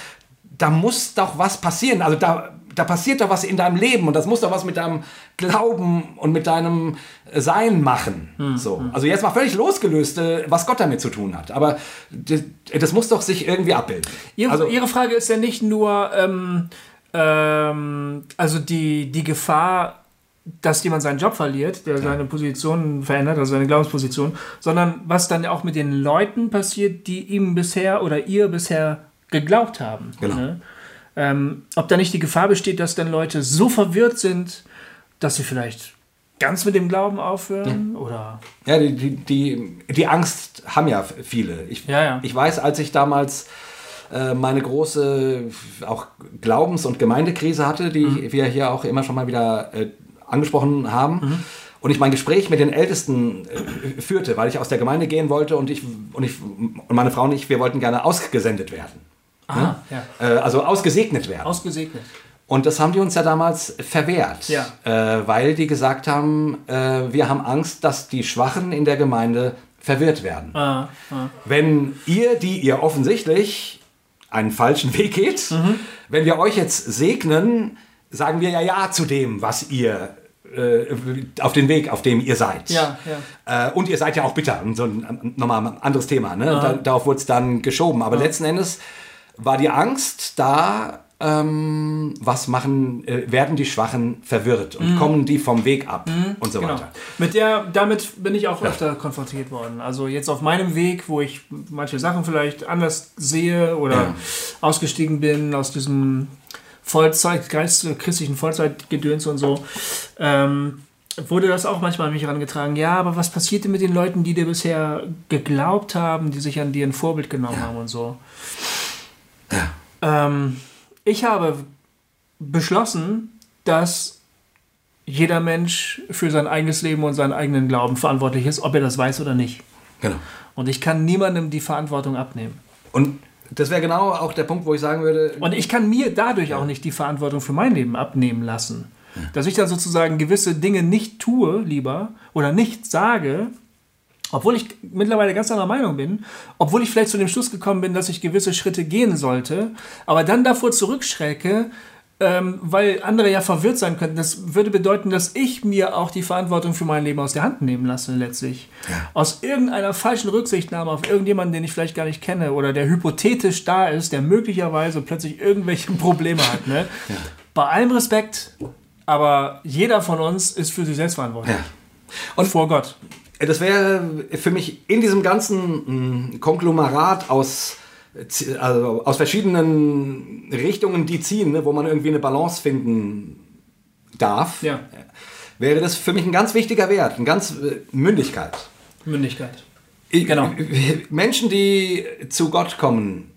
da muss doch was passieren. Also da, da passiert doch was in deinem Leben und das muss doch was mit deinem Glauben und mit deinem Sein machen. So. Also jetzt mal völlig losgelöst, äh, was Gott damit zu tun hat. Aber das, das muss doch sich irgendwie abbilden. Ihre, also, Ihre Frage ist ja nicht nur, ähm, ähm, also die, die Gefahr, dass jemand seinen Job verliert, der seine Position verändert, also seine Glaubensposition, sondern was dann auch mit den Leuten passiert, die ihm bisher oder ihr bisher geglaubt haben. Genau. Ne? Ähm, ob da nicht die Gefahr besteht, dass dann Leute so verwirrt sind, dass sie vielleicht ganz mit dem Glauben aufhören oder Ja, die, die, die, die Angst haben ja viele. Ich, Ja, ja. ich weiß, als ich damals äh, meine große auch Glaubens- und Gemeindekrise hatte, die Mhm. wir hier auch immer schon mal wieder äh, angesprochen haben, Mhm. und ich mein Gespräch mit den Ältesten äh, führte, weil ich aus der Gemeinde gehen wollte und ich und ich und meine Frau und ich, wir wollten gerne ausgesendet werden. Ah, ja. Äh, also ausgesegnet werden. ausgesegnet. Und das haben die uns ja damals verwehrt, Ja. äh, weil die gesagt haben, äh, wir haben Angst, dass die Schwachen in der Gemeinde verwirrt werden. Ah, ah. Wenn ihr, die ihr offensichtlich einen falschen *laughs* Weg geht, Mhm. wenn wir euch jetzt segnen, sagen wir ja ja zu dem, was ihr äh, auf den Weg, auf dem ihr seid. Ja, Äh, und ihr seid ja auch bitter. So ein nochmal ein anderes Thema. Ne? Da, darauf wurde es dann geschoben. Aber letzten Endes war die Angst da, ähm, was machen, äh, werden die Schwachen verwirrt und kommen die vom Weg ab und so Genau. weiter. Mit der, damit bin ich auch öfter konfrontiert worden. Also jetzt auf meinem Weg, wo ich manche Sachen vielleicht anders sehe oder Ja. ausgestiegen bin aus diesem Vollzeit, geist, christlichen Vollzeitgedöns und so, ähm, wurde das auch manchmal an mich herangetragen. Ja, aber was passierte mit den Leuten, die dir bisher geglaubt haben, die sich an dir ein Vorbild genommen haben und so? Ähm, ich habe beschlossen, dass jeder Mensch für sein eigenes Leben und seinen eigenen Glauben verantwortlich ist, ob er das weiß oder nicht. Genau. Und ich kann niemandem die Verantwortung abnehmen. Und das wäre genau auch der Punkt, wo ich sagen würde, Und ich kann mir dadurch auch nicht die Verantwortung für mein Leben abnehmen lassen. Dass ich dann sozusagen gewisse Dinge nicht tue, lieber, oder nicht sage, obwohl ich mittlerweile ganz anderer Meinung bin, obwohl ich vielleicht zu dem Schluss gekommen bin, dass ich gewisse Schritte gehen sollte, aber dann davor zurückschrecke, ähm, weil andere ja verwirrt sein könnten. Das würde bedeuten, dass ich mir auch die Verantwortung für mein Leben aus der Hand nehmen lasse, letztlich. Aus irgendeiner falschen Rücksichtnahme auf irgendjemanden, den ich vielleicht gar nicht kenne oder der hypothetisch da ist, der möglicherweise plötzlich irgendwelche *laughs* Probleme hat. Ne? Bei allem Respekt, aber jeder von uns ist für sich selbst verantwortlich. Ja. Und vor Gott. Das wäre für mich in diesem ganzen mh, Konglomerat aus, äh, also aus verschiedenen Richtungen, die ziehen, ne, wo man irgendwie eine Balance finden darf, Ja. wäre das für mich ein ganz wichtiger Wert, eine ganz äh, Mündigkeit. Mündigkeit. Genau. Menschen, die zu Gott kommen,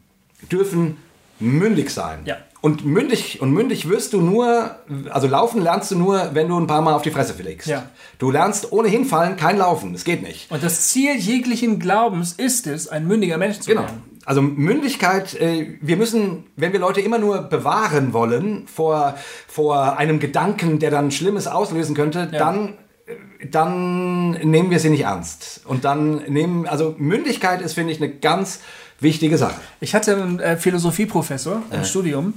dürfen mündig sein. Ja. Und mündig, und mündig wirst du nur, also laufen lernst du nur, wenn du ein paar Mal auf die Fresse fliegst. Ja. Du lernst ohne hinfallen kein Laufen. Das geht nicht. Und das Ziel jeglichen Glaubens ist es, ein mündiger Mensch zu Genau. werden. Also Mündigkeit, äh, wir müssen, wenn wir Leute immer nur bewahren wollen vor, vor einem Gedanken, der dann Schlimmes auslösen könnte, Ja. dann, äh, dann nehmen wir sie nicht ernst. Und dann nehmen, also Mündigkeit ist, finde ich, eine ganz wichtige Sache. Ich hatte einen äh, Philosophieprofessor im Studium,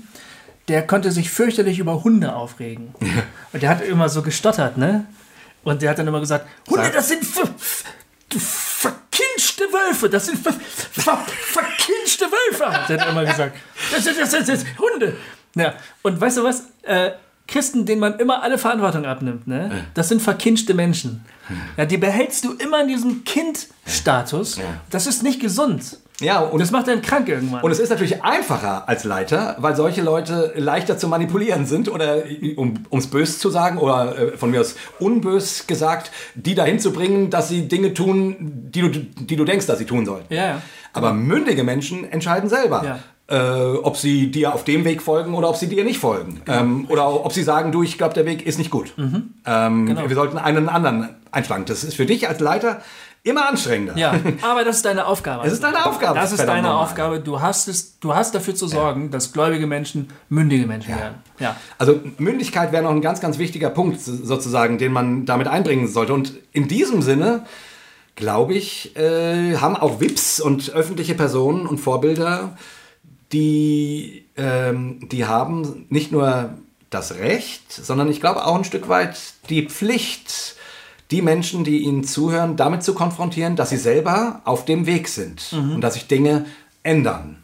der konnte sich fürchterlich über Hunde aufregen. Und der hat immer so gestottert, ne? Und der hat dann immer gesagt, Hunde, das sind ver, ver, verkinschte Wölfe, das sind ver, ver, verkinschte Wölfe, hat er immer gesagt. Das sind, das sind, das sind Hunde. Ja. Und weißt du was? Äh, Christen, denen man immer alle Verantwortung abnimmt, ne? das sind verkinschte Menschen. Ja, die behältst du immer in diesem Kind-Status. Das ist nicht gesund. Ja, und Das macht einen krank irgendwann. Und es ist natürlich einfacher als Leiter, weil solche Leute leichter zu manipulieren sind oder, um es bös zu sagen oder äh, von mir aus unbös gesagt, die dahin zu bringen, dass sie Dinge tun, die du, die du denkst, dass sie tun sollen. Ja, ja. Aber mündige Menschen entscheiden selber. Ja. Äh, ob sie dir auf dem Weg folgen oder ob sie dir nicht folgen. Genau. Ähm, oder ob sie sagen, du, ich glaube, der Weg ist nicht gut. Mhm. Ähm, Genau. Wir sollten einen anderen einschlagen. Das ist für dich als Leiter immer anstrengender. Ja, *laughs* aber das ist deine Aufgabe. Es ist deine Aufgabe, Das ist deine. Aufgabe. Du hast, es, du hast dafür zu sorgen, dass gläubige Menschen mündige Menschen werden. Ja. Also Mündigkeit wäre noch ein ganz, ganz wichtiger Punkt so- sozusagen, den man damit einbringen sollte. Und in diesem Sinne, glaube ich, äh, haben auch VIPs und öffentliche Personen und Vorbilder, die, ähm, die haben nicht nur das Recht, sondern ich glaube auch ein Stück weit die Pflicht, die Menschen, die ihnen zuhören, damit zu konfrontieren, dass sie selber auf dem Weg sind und dass sich Dinge ändern.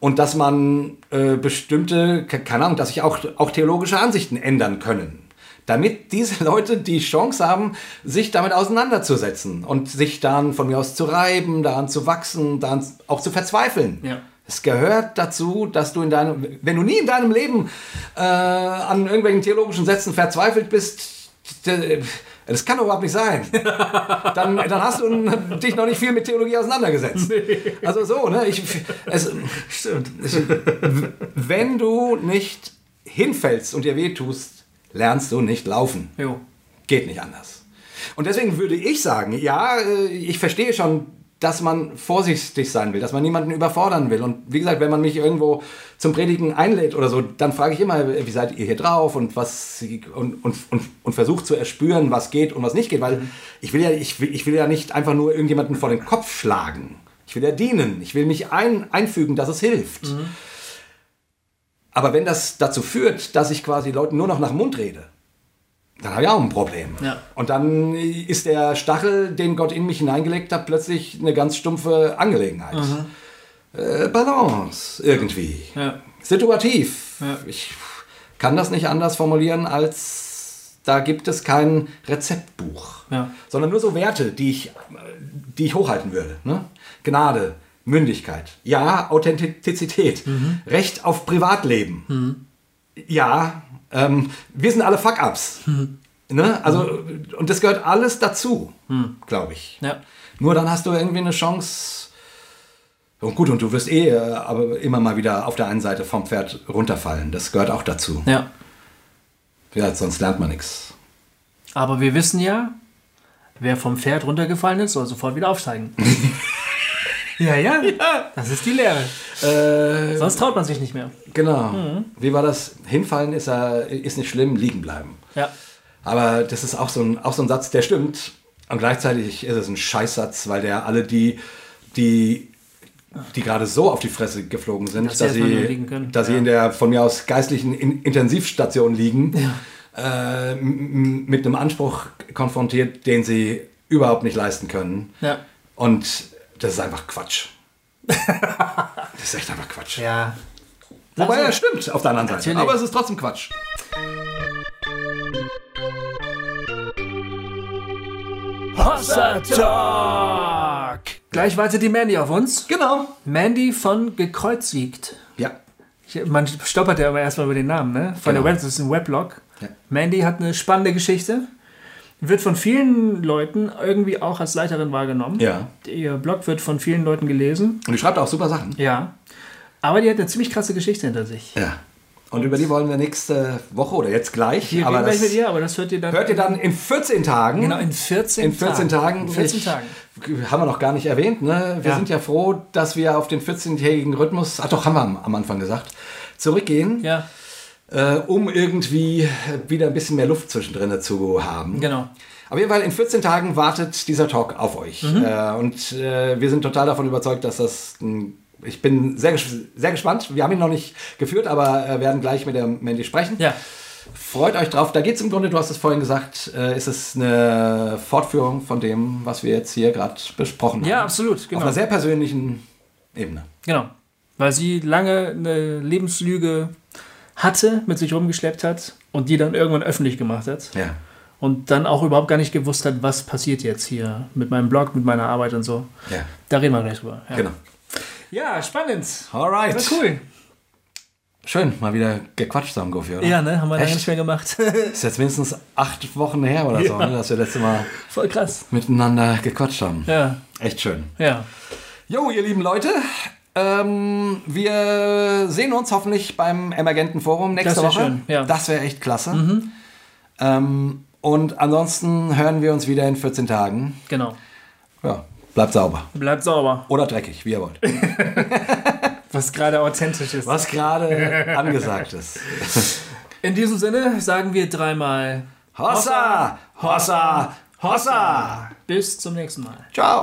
Und dass man äh, bestimmte, ke- keine Ahnung, dass sich auch, auch theologische Ansichten ändern können. Damit diese Leute die Chance haben, sich damit auseinanderzusetzen und sich dann von mir aus zu reiben, daran zu wachsen, daran auch zu verzweifeln. Ja. Es gehört dazu, dass du in deinem, wenn du nie in deinem Leben äh, an irgendwelchen theologischen Sätzen verzweifelt bist, das kann doch überhaupt nicht sein. Dann, dann hast du dich noch nicht viel mit Theologie auseinandergesetzt. Also so, ne? Ich, es, Stimmt. wenn du nicht hinfällst und dir wehtust, lernst du nicht laufen. Jo. Geht nicht anders. Und deswegen würde ich sagen, ja, äh, ich verstehe schon, dass man vorsichtig sein will, dass man niemanden überfordern will. Und wie gesagt, wenn man mich irgendwo zum Predigen einlädt oder so, dann frage ich immer, wie seid ihr hier drauf und was und, und, und, und versucht zu erspüren, was geht und was nicht geht, weil ich will ja, ich will, ich will ja nicht einfach nur irgendjemanden vor den Kopf schlagen. Ich will ja dienen. Ich will mich ein, einfügen, dass es hilft. Aber wenn das dazu führt, dass ich quasi Leuten nur noch nach dem Mund rede, dann habe ich auch ein Problem. Ja. Und dann ist der Stachel, den Gott in mich hineingelegt hat, plötzlich eine ganz stumpfe Angelegenheit. Äh, Balance irgendwie. Ja. situativ. Ja. Ich kann das nicht anders formulieren, als da gibt es kein Rezeptbuch, sondern nur so Werte, die ich, die ich hochhalten würde. Ne? Gnade, Mündigkeit, ja, Authentizität, Recht auf Privatleben. Ja, ähm, wir sind alle Fuck-Ups. Ne? Also, und das gehört alles dazu, glaube ich. Ja. Nur dann hast du irgendwie eine Chance. Und gut, und du wirst eh äh, aber immer mal wieder auf der einen Seite vom Pferd runterfallen. Das gehört auch dazu. Ja. Ja, sonst lernt man nichts. Aber wir wissen ja, wer vom Pferd runtergefallen ist, soll sofort wieder aufsteigen. *laughs* ja, *laughs* ja, Das ist die Lehre. Äh, Sonst traut man sich nicht mehr. genau. Wie war das? Hinfallen ist, ist nicht schlimm, liegen bleiben. Ja. Aber das ist auch so, ein, auch so ein Satz, der stimmt. Und gleichzeitig ist es ein Scheißsatz, weil der alle die, die, die gerade so auf die Fresse geflogen sind, Dass dass, sie sie, dass sie Ja. in der von mir aus geistlichen in Intensivstation liegen, äh, m- m- mit einem Anspruch konfrontiert, den sie überhaupt nicht leisten können. Ja. Und das ist einfach Quatsch. *laughs* das ist echt einfach Quatsch. Ja. Wobei er stimmt auf der anderen Seite. Natürlich. Aber es ist trotzdem Quatsch. Hossa Talk. Gleich wartet die Mandy auf uns. Genau. Mandy von Gekreuzigt. Ja. Ich- Man stoppert ja immer erstmal über den Namen, ne? Von Genau. der Web, das ist ein Weblog. Ja. Mandy hat eine spannende Geschichte. Wird von vielen Leuten irgendwie auch als Leiterin wahrgenommen. Ja. Ihr Blog wird von vielen Leuten gelesen. Und die schreibt auch super Sachen. Ja. Aber die hat eine ziemlich krasse Geschichte hinter sich. Ja. Und über die wollen wir nächste Woche oder jetzt gleich. Wir aber gleich das mit ihr, aber das hört ihr dann. hört ihr dann in 14 Tagen. Genau, in 14 in 14 Tagen. In 14 Ich- Tagen. Haben wir noch gar nicht erwähnt. Ne? Wir Ja. sind ja froh, dass wir auf den 14-tägigen Rhythmus, ach doch, haben wir am Anfang gesagt, zurückgehen, Ja, äh, um irgendwie wieder ein bisschen mehr Luft zwischendrin zu haben. genau. Auf jeden Fall, in 14 Tagen wartet dieser Talk auf euch. Mhm. Äh, und äh, wir sind total davon überzeugt, dass das ein ich bin sehr, sehr gespannt. Wir haben ihn noch nicht geführt, aber äh, werden gleich mit der Mandy sprechen. Ja, Freut euch drauf. Da geht es im Grunde, du hast es vorhin gesagt, äh, ist es eine Fortführung von dem, was wir jetzt hier gerade besprochen haben. ja absolut. Auf Genau. einer sehr persönlichen Ebene. Genau. Weil sie lange eine Lebenslüge hatte, mit sich rumgeschleppt hat und die dann irgendwann öffentlich gemacht hat. Ja. Und dann auch überhaupt gar nicht gewusst hat, was passiert jetzt hier mit meinem Blog, mit meiner Arbeit und so. Ja, Da reden wir gleich drüber. Ja, genau. ja spannend. Alright. Das war cool. Schön, mal wieder gequatscht haben, Goofy, oder? Ja, ne? Haben wir lange nicht mehr gemacht. Ist jetzt mindestens acht Wochen her oder so, Ja. ne, dass wir letzte Mal Voll krass. miteinander gequatscht haben. Ja, Echt schön. ja. Jo, ihr lieben Leute, ähm, wir sehen uns hoffentlich beim Emergenten Forum nächste Das Woche. schön, ja. Mhm. Das wäre echt klasse. Ähm, und ansonsten hören wir uns wieder in 14 Tagen. Genau. Ja, bleibt sauber. Bleibt sauber. Oder dreckig, wie ihr wollt. *laughs* Was gerade authentisch ist. Was gerade angesagt ist. In diesem Sinne sagen wir dreimal Hossa! Hossa! Hossa! bis zum nächsten Mal. Ciao!